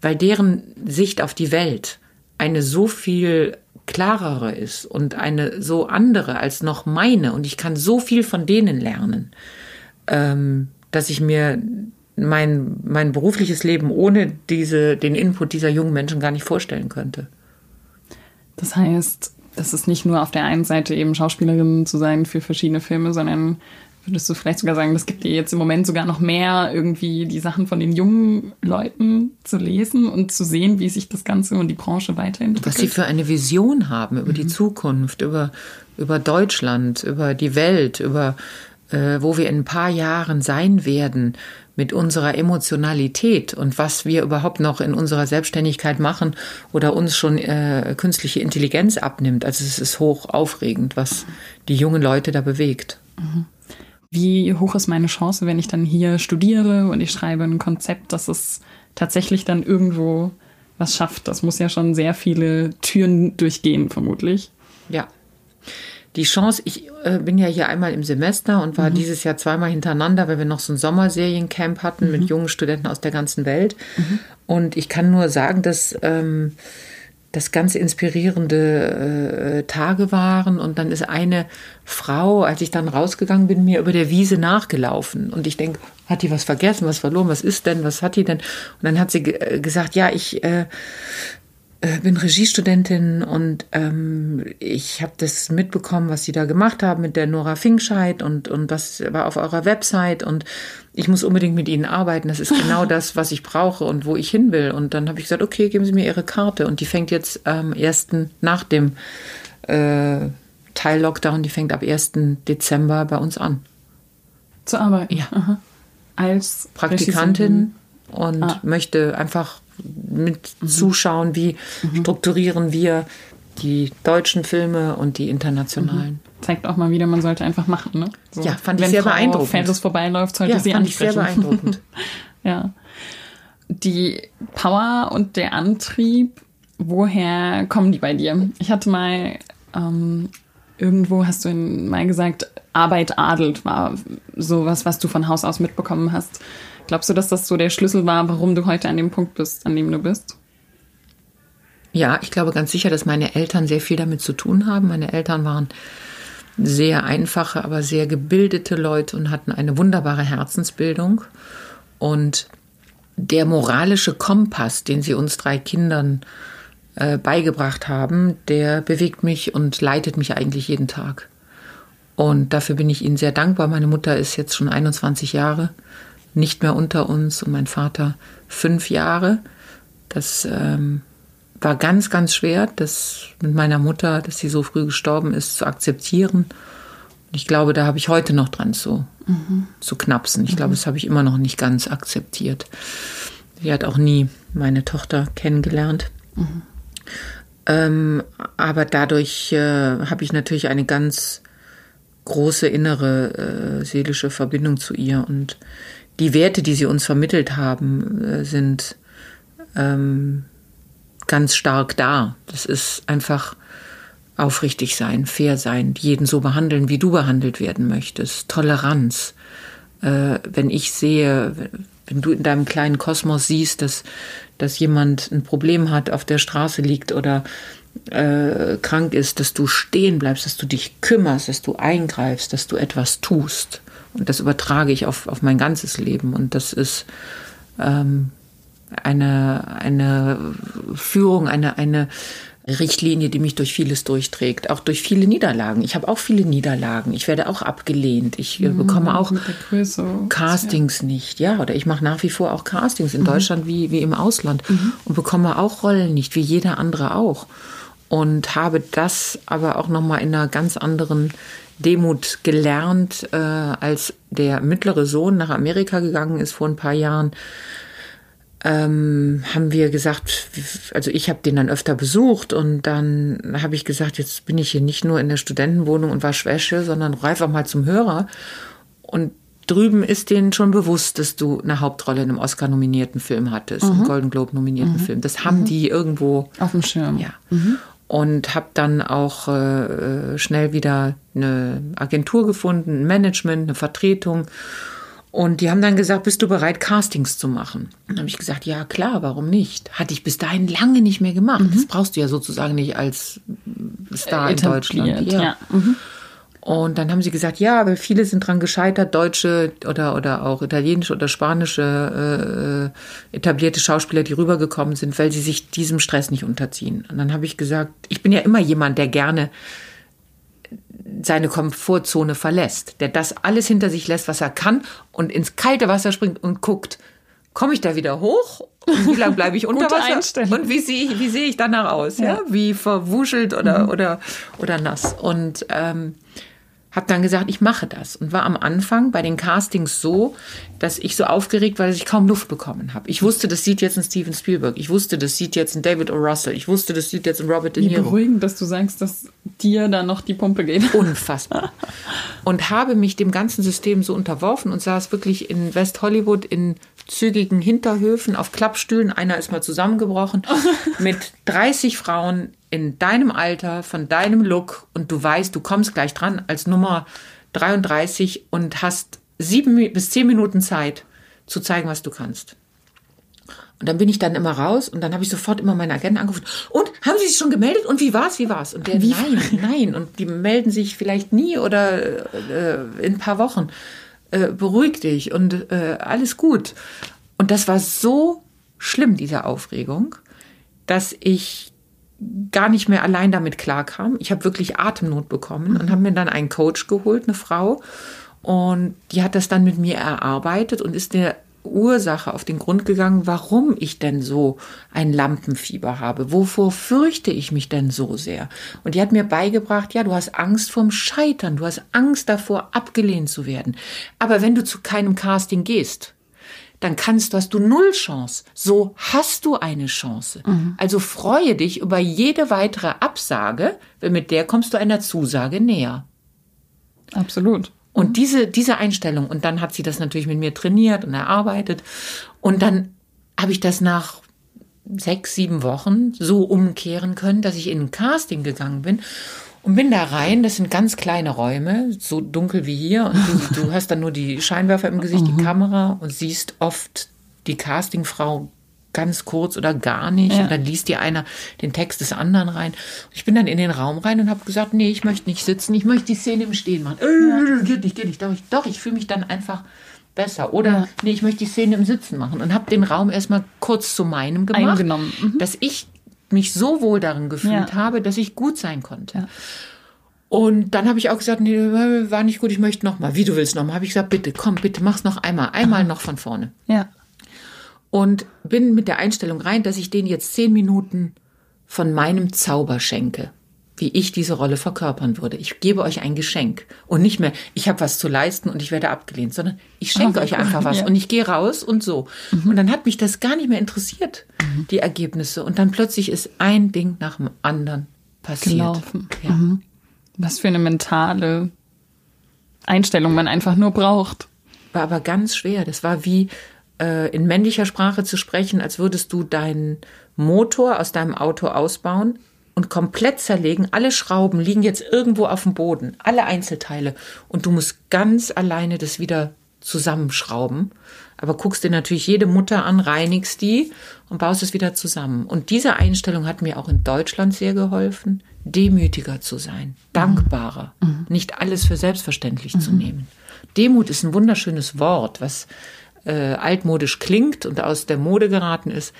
weil deren Sicht auf die Welt eine so viel klarere ist und eine so andere als noch meine. Und ich kann so viel von denen lernen ähm, dass ich mir mein, mein berufliches Leben ohne diese, den Input dieser jungen Menschen gar nicht vorstellen könnte. Das heißt, das ist nicht nur auf der einen Seite eben Schauspielerin zu sein für verschiedene Filme, sondern würdest du vielleicht sogar sagen, das gibt dir jetzt im Moment sogar noch mehr, irgendwie die Sachen von den jungen Leuten zu lesen und zu sehen, wie sich das Ganze und die Branche weiterentwickelt? Was sie für eine Vision haben über mhm. die Zukunft, über, über Deutschland, über die Welt, über äh, wo wir in ein paar Jahren sein werden mit unserer Emotionalität und was wir überhaupt noch in unserer Selbstständigkeit machen oder uns schon äh, künstliche Intelligenz abnimmt. Also es ist hoch aufregend, was die jungen Leute da bewegt. Mhm. Wie hoch ist meine Chance, wenn ich dann hier studiere und ich schreibe ein Konzept, dass es tatsächlich dann irgendwo was schafft? Das muss ja schon sehr viele Türen durchgehen, vermutlich. Ja die Chance, ich äh, bin ja hier einmal im Semester und war mhm. dieses Jahr zweimal hintereinander, weil wir noch so ein Sommerseriencamp hatten mhm. mit jungen Studenten aus der ganzen Welt. Mhm. Und ich kann nur sagen, dass ähm, das ganz inspirierende äh, Tage waren. Und dann ist eine Frau, als ich dann rausgegangen bin, mir über der Wiese nachgelaufen. Und ich denke, hat die was vergessen, was verloren, was ist denn, was hat die denn? Und dann hat sie äh, gesagt, ja, ich äh, äh, bin Regiestudentin und ähm, ich habe das mitbekommen, was Sie da gemacht haben mit der Nora Finkscheid und, und das war auf eurer Website und ich muss unbedingt mit Ihnen arbeiten. Das ist genau das, was ich brauche und wo ich hin will. Und dann habe ich gesagt, okay, geben Sie mir Ihre Karte. Und die fängt jetzt am ähm, 1. nach dem äh, Teil Lockdown, die fängt ab 1. Dezember bei uns an. Zu arbeiten? Ja. Aha. Als Praktikantin und ah. möchte einfach mit mhm. zuschauen, wie mhm. strukturieren wir die deutschen Filme und die internationalen. Zeigt auch mal wieder, man sollte einfach machen. Ne? So. Ja, fand ich sehr Frau beeindruckend. Wenn Ferris vorbeiläuft, sollte ja, sie fand ansprechen. Ich sehr beeindruckend. ja. Die Power und der Antrieb, woher kommen die bei dir? Ich hatte mal ähm, irgendwo hast du mal gesagt, Arbeit adelt war sowas, was du von Haus aus mitbekommen hast. Glaubst du, dass das so der Schlüssel war, warum du heute an dem Punkt bist, an dem du bist? Ja, ich glaube ganz sicher, dass meine Eltern sehr viel damit zu tun haben. Meine Eltern waren sehr einfache, aber sehr gebildete Leute und hatten eine wunderbare Herzensbildung. Und der moralische Kompass, den sie uns drei Kindern äh, beigebracht haben, der bewegt mich und leitet mich eigentlich jeden Tag. Und dafür bin ich ihnen sehr dankbar. Meine Mutter ist jetzt schon 21 Jahre nicht mehr unter uns und mein Vater fünf Jahre. Das ähm, war ganz, ganz schwer, das mit meiner Mutter, dass sie so früh gestorben ist, zu akzeptieren. Ich glaube, da habe ich heute noch dran zu, mhm. zu knapsen. Ich mhm. glaube, das habe ich immer noch nicht ganz akzeptiert. Sie hat auch nie meine Tochter kennengelernt. Mhm. Ähm, aber dadurch äh, habe ich natürlich eine ganz große innere äh, seelische Verbindung zu ihr. Und die Werte, die sie uns vermittelt haben, äh, sind ähm, ganz stark da. Das ist einfach aufrichtig sein, fair sein, jeden so behandeln, wie du behandelt werden möchtest, Toleranz. Äh, wenn ich sehe, wenn du in deinem kleinen Kosmos siehst, dass, dass jemand ein Problem hat, auf der Straße liegt oder äh, krank ist, dass du stehen bleibst, dass du dich kümmerst, dass du eingreifst, dass du etwas tust. Und das übertrage ich auf, auf mein ganzes Leben. Und das ist ähm, eine, eine Führung, eine, eine Richtlinie, die mich durch vieles durchträgt, auch durch viele Niederlagen. Ich habe auch viele Niederlagen. Ich werde auch abgelehnt. Ich mhm, bekomme auch Castings ja. nicht, ja, oder ich mache nach wie vor auch Castings in mhm. Deutschland wie, wie im Ausland mhm. und bekomme auch Rollen nicht, wie jeder andere auch. Und habe das aber auch nochmal in einer ganz anderen Demut gelernt, äh, als der mittlere Sohn nach Amerika gegangen ist vor ein paar Jahren ähm, haben wir gesagt, also ich habe den dann öfter besucht und dann habe ich gesagt, jetzt bin ich hier nicht nur in der Studentenwohnung und war Schwäche, sondern reif auch mal zum Hörer. Und drüben ist denen schon bewusst, dass du eine Hauptrolle in einem Oscar-nominierten Film hattest, mhm. einem Golden Globe-nominierten mhm. Film. Das haben mhm. die irgendwo auf dem Schirm. Ja. Mhm. Und habe dann auch äh, schnell wieder eine Agentur gefunden, ein Management, eine Vertretung und die haben dann gesagt, bist du bereit, Castings zu machen? Und dann habe ich gesagt, ja klar, warum nicht? Hatte ich bis dahin lange nicht mehr gemacht. Mhm. Das brauchst du ja sozusagen nicht als Star in Deutschland. Ja. ja. Mhm. Und dann haben sie gesagt, ja, aber viele sind dran gescheitert, deutsche oder, oder auch italienische oder spanische äh, etablierte Schauspieler, die rübergekommen sind, weil sie sich diesem Stress nicht unterziehen. Und dann habe ich gesagt, ich bin ja immer jemand, der gerne seine Komfortzone verlässt, der das alles hinter sich lässt, was er kann und ins kalte Wasser springt und guckt, komme ich da wieder hoch? Und wie lange bleibe ich unter Wasser? Und wie sehe wie sehe ich danach aus? Ja. ja? Wie verwuschelt oder, mhm. oder, oder nass. Und ähm, habe dann gesagt, ich mache das und war am Anfang bei den Castings so, dass ich so aufgeregt war, dass ich kaum Luft bekommen habe. Ich wusste, das sieht jetzt ein Steven Spielberg, ich wusste, das sieht jetzt ein David O. Russell, ich wusste, das sieht jetzt ein Robert De Niro. Wie beruhigend, dass du sagst, dass dir da noch die Pumpe geht. Unfassbar. und habe mich dem ganzen System so unterworfen und saß wirklich in West Hollywood in zügigen Hinterhöfen auf Klappstühlen. Einer ist mal zusammengebrochen mit 30 Frauen in deinem Alter, von deinem Look und du weißt, du kommst gleich dran als Nummer 33 und hast sieben bis zehn Minuten Zeit zu zeigen, was du kannst. Und dann bin ich dann immer raus und dann habe ich sofort immer meine Agenten angerufen. Und haben Sie sich schon gemeldet? Und wie war's? Wie war's? Und der, wie nein, nein. Und die melden sich vielleicht nie oder äh, in ein paar Wochen. Äh, beruhig dich und äh, alles gut. Und das war so schlimm, diese Aufregung, dass ich gar nicht mehr allein damit klarkam. Ich habe wirklich Atemnot bekommen und habe mir dann einen Coach geholt, eine Frau. Und die hat das dann mit mir erarbeitet und ist der Ursache auf den Grund gegangen, warum ich denn so ein Lampenfieber habe. Wovor fürchte ich mich denn so sehr? Und die hat mir beigebracht, ja, du hast Angst vorm Scheitern, du hast Angst davor, abgelehnt zu werden. Aber wenn du zu keinem Casting gehst, dann kannst du, hast du null Chance. So hast du eine Chance. Mhm. Also freue dich über jede weitere Absage, weil mit der kommst du einer Zusage näher. Absolut. Und diese, diese Einstellung, und dann hat sie das natürlich mit mir trainiert und erarbeitet. Und dann habe ich das nach sechs, sieben Wochen so umkehren können, dass ich in ein Casting gegangen bin und bin da rein. Das sind ganz kleine Räume, so dunkel wie hier. Und du, du hast dann nur die Scheinwerfer im Gesicht, die mhm. Kamera und siehst oft die Castingfrau ganz kurz oder gar nicht. Ja. Und dann liest dir einer den Text des anderen rein. Ich bin dann in den Raum rein und habe gesagt, nee, ich möchte nicht sitzen, ich möchte die Szene im Stehen machen. Äh, geht nicht, geht nicht. Doch, ich, doch, ich fühle mich dann einfach besser. Oder ja. nee, ich möchte die Szene im Sitzen machen und habe den Raum erstmal kurz zu meinem gemacht, mhm. dass ich mich so wohl darin gefühlt ja. habe, dass ich gut sein konnte. Ja. Und dann habe ich auch gesagt, nee, war nicht gut, ich möchte noch mal. Wie du willst noch mal? Habe ich gesagt, bitte, komm, bitte, mach's noch einmal, einmal noch von vorne. Ja. Und bin mit der Einstellung rein, dass ich denen jetzt zehn Minuten von meinem Zauber schenke. Wie ich diese Rolle verkörpern würde. Ich gebe euch ein Geschenk und nicht mehr, ich habe was zu leisten und ich werde abgelehnt, sondern ich schenke oh, euch einfach was ja. und ich gehe raus und so. Mhm. Und dann hat mich das gar nicht mehr interessiert, mhm. die Ergebnisse. Und dann plötzlich ist ein Ding nach dem anderen passiert. Gelaufen. Ja. Mhm. Was für eine mentale Einstellung man einfach nur braucht. War aber ganz schwer. Das war wie äh, in männlicher Sprache zu sprechen, als würdest du deinen Motor aus deinem Auto ausbauen und komplett zerlegen. Alle Schrauben liegen jetzt irgendwo auf dem Boden, alle Einzelteile. Und du musst ganz alleine das wieder zusammenschrauben. Aber guckst dir natürlich jede Mutter an, reinigst die und baust es wieder zusammen. Und diese Einstellung hat mir auch in Deutschland sehr geholfen, demütiger zu sein, dankbarer, mhm. nicht alles für selbstverständlich mhm. zu nehmen. Demut ist ein wunderschönes Wort, was äh, altmodisch klingt und aus der Mode geraten ist.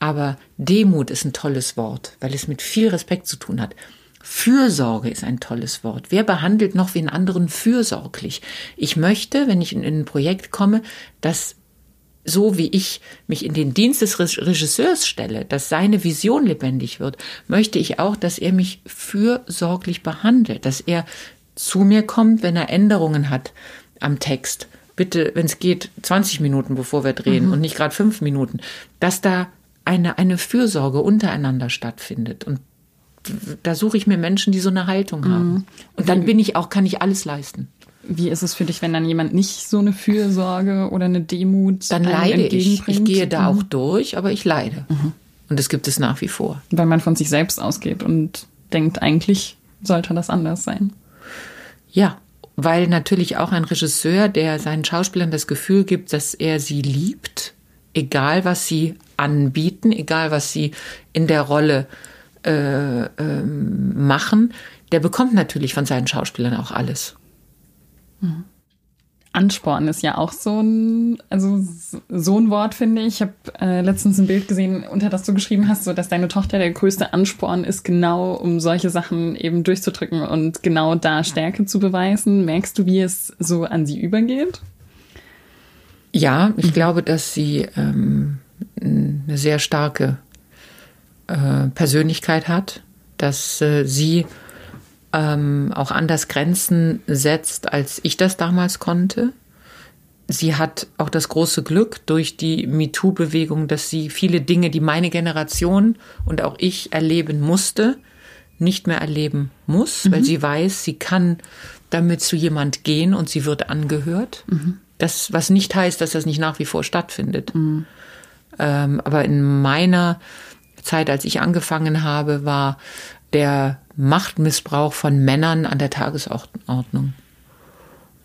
Aber Demut ist ein tolles Wort, weil es mit viel Respekt zu tun hat. Fürsorge ist ein tolles Wort. Wer behandelt noch wen anderen fürsorglich? Ich möchte, wenn ich in, in ein Projekt komme, dass so wie ich mich in den Dienst des Regisseurs stelle, dass seine Vision lebendig wird, möchte ich auch, dass er mich fürsorglich behandelt, dass er zu mir kommt, wenn er Änderungen hat am Text. Bitte, wenn es geht, 20 Minuten, bevor wir drehen mhm. und nicht gerade fünf Minuten, dass da eine, eine Fürsorge untereinander stattfindet. Und da suche ich mir Menschen, die so eine Haltung haben. Mhm. Und dann bin ich auch, kann ich alles leisten. Wie ist es für dich, wenn dann jemand nicht so eine Fürsorge oder eine Demut Dann leide ich. Ich gehe da mhm. auch durch, aber ich leide. Mhm. Und das gibt es nach wie vor. Weil man von sich selbst ausgeht und denkt, eigentlich sollte das anders sein. Ja, weil natürlich auch ein Regisseur, der seinen Schauspielern das Gefühl gibt, dass er sie liebt, egal was sie anbieten, egal was sie in der Rolle äh, äh, machen, der bekommt natürlich von seinen Schauspielern auch alles. Mhm. Ansporn ist ja auch so ein, also so ein Wort, finde ich. Ich habe äh, letztens ein Bild gesehen, unter das du geschrieben hast, so dass deine Tochter der größte Ansporn ist, genau um solche Sachen eben durchzudrücken und genau da Stärke zu beweisen. Merkst du, wie es so an sie übergeht? Ja, ich mhm. glaube, dass sie ähm, eine sehr starke äh, Persönlichkeit hat, dass äh, sie ähm, auch anders Grenzen setzt, als ich das damals konnte. Sie hat auch das große Glück durch die MeToo-Bewegung, dass sie viele Dinge, die meine Generation und auch ich erleben musste, nicht mehr erleben muss, mhm. weil sie weiß, sie kann damit zu jemand gehen und sie wird angehört. Mhm. Das, was nicht heißt, dass das nicht nach wie vor stattfindet. Mhm. Ähm, aber in meiner Zeit, als ich angefangen habe, war der Machtmissbrauch von Männern an der Tagesordnung.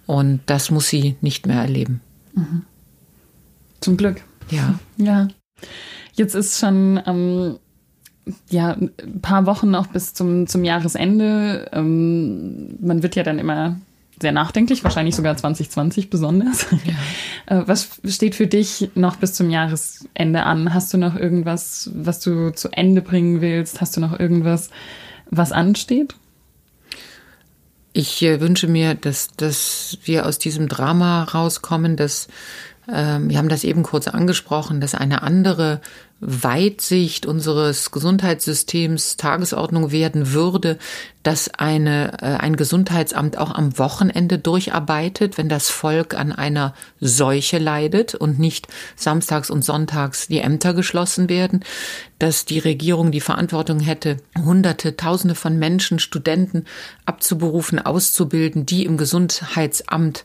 Und das muss sie nicht mehr erleben. Mhm. Zum Glück. Ja. Ja. Jetzt ist schon ähm, ja, ein paar Wochen noch bis zum, zum Jahresende. Ähm, man wird ja dann immer sehr nachdenklich, wahrscheinlich sogar 2020 besonders. Ja. Äh, was steht für dich noch bis zum Jahresende an? Hast du noch irgendwas, was du zu Ende bringen willst? Hast du noch irgendwas, was ansteht? Ich äh, wünsche mir, dass, dass wir aus diesem Drama rauskommen, dass ähm, wir haben das eben kurz angesprochen, dass eine andere Weitsicht unseres Gesundheitssystems Tagesordnung werden würde, dass eine, äh, ein Gesundheitsamt auch am Wochenende durcharbeitet, wenn das Volk an einer Seuche leidet und nicht samstags und sonntags die Ämter geschlossen werden, dass die Regierung die Verantwortung hätte, Hunderte, Tausende von Menschen, Studenten abzuberufen, auszubilden, die im Gesundheitsamt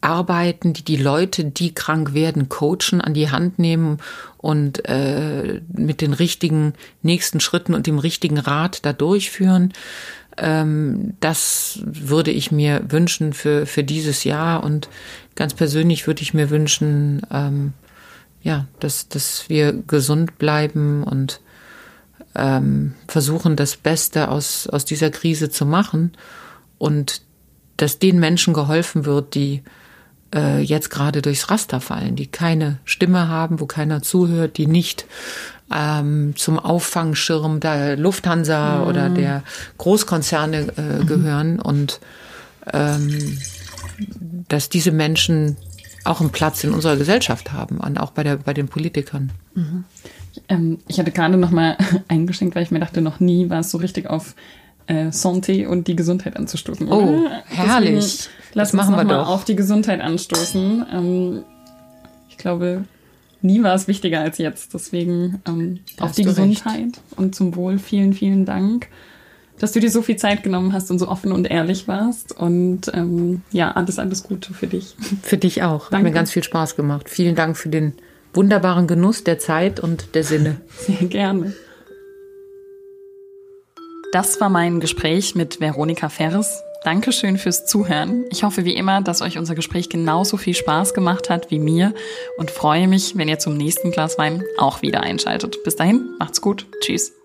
arbeiten, die die Leute, die krank werden, coachen, an die Hand nehmen und äh, mit den richtigen nächsten Schritten und dem richtigen Rat da durchführen. Ähm, das würde ich mir wünschen für, für dieses Jahr und ganz persönlich würde ich mir wünschen, ähm, ja, dass, dass wir gesund bleiben und ähm, versuchen, das Beste aus, aus dieser Krise zu machen und dass den Menschen geholfen wird, die äh, jetzt gerade durchs Raster fallen, die keine Stimme haben, wo keiner zuhört, die nicht ähm, zum Auffangschirm der Lufthansa mhm. oder der Großkonzerne äh, mhm. gehören und ähm, dass diese Menschen auch einen Platz in unserer Gesellschaft haben, und auch bei, der, bei den Politikern. Mhm. Ähm, ich hatte gerade noch mal eingeschenkt, weil ich mir dachte, noch nie war es so richtig auf äh, Santé und die Gesundheit anzustoßen. Oh, oder? herrlich. Deswegen, lass das machen uns wir doch. auf die Gesundheit anstoßen. Ähm, ich glaube, nie war es wichtiger als jetzt. Deswegen ähm, auf die Gesundheit recht. und zum Wohl vielen, vielen Dank, dass du dir so viel Zeit genommen hast und so offen und ehrlich warst. Und ähm, ja, alles, alles Gute für dich. Für dich auch. Danke. Hat mir ganz viel Spaß gemacht. Vielen Dank für den wunderbaren Genuss der Zeit und der Sinne. Sehr gerne. Das war mein Gespräch mit Veronika Ferres. Dankeschön fürs Zuhören. Ich hoffe wie immer, dass euch unser Gespräch genauso viel Spaß gemacht hat wie mir und freue mich, wenn ihr zum nächsten Glas Wein auch wieder einschaltet. Bis dahin, macht's gut. Tschüss.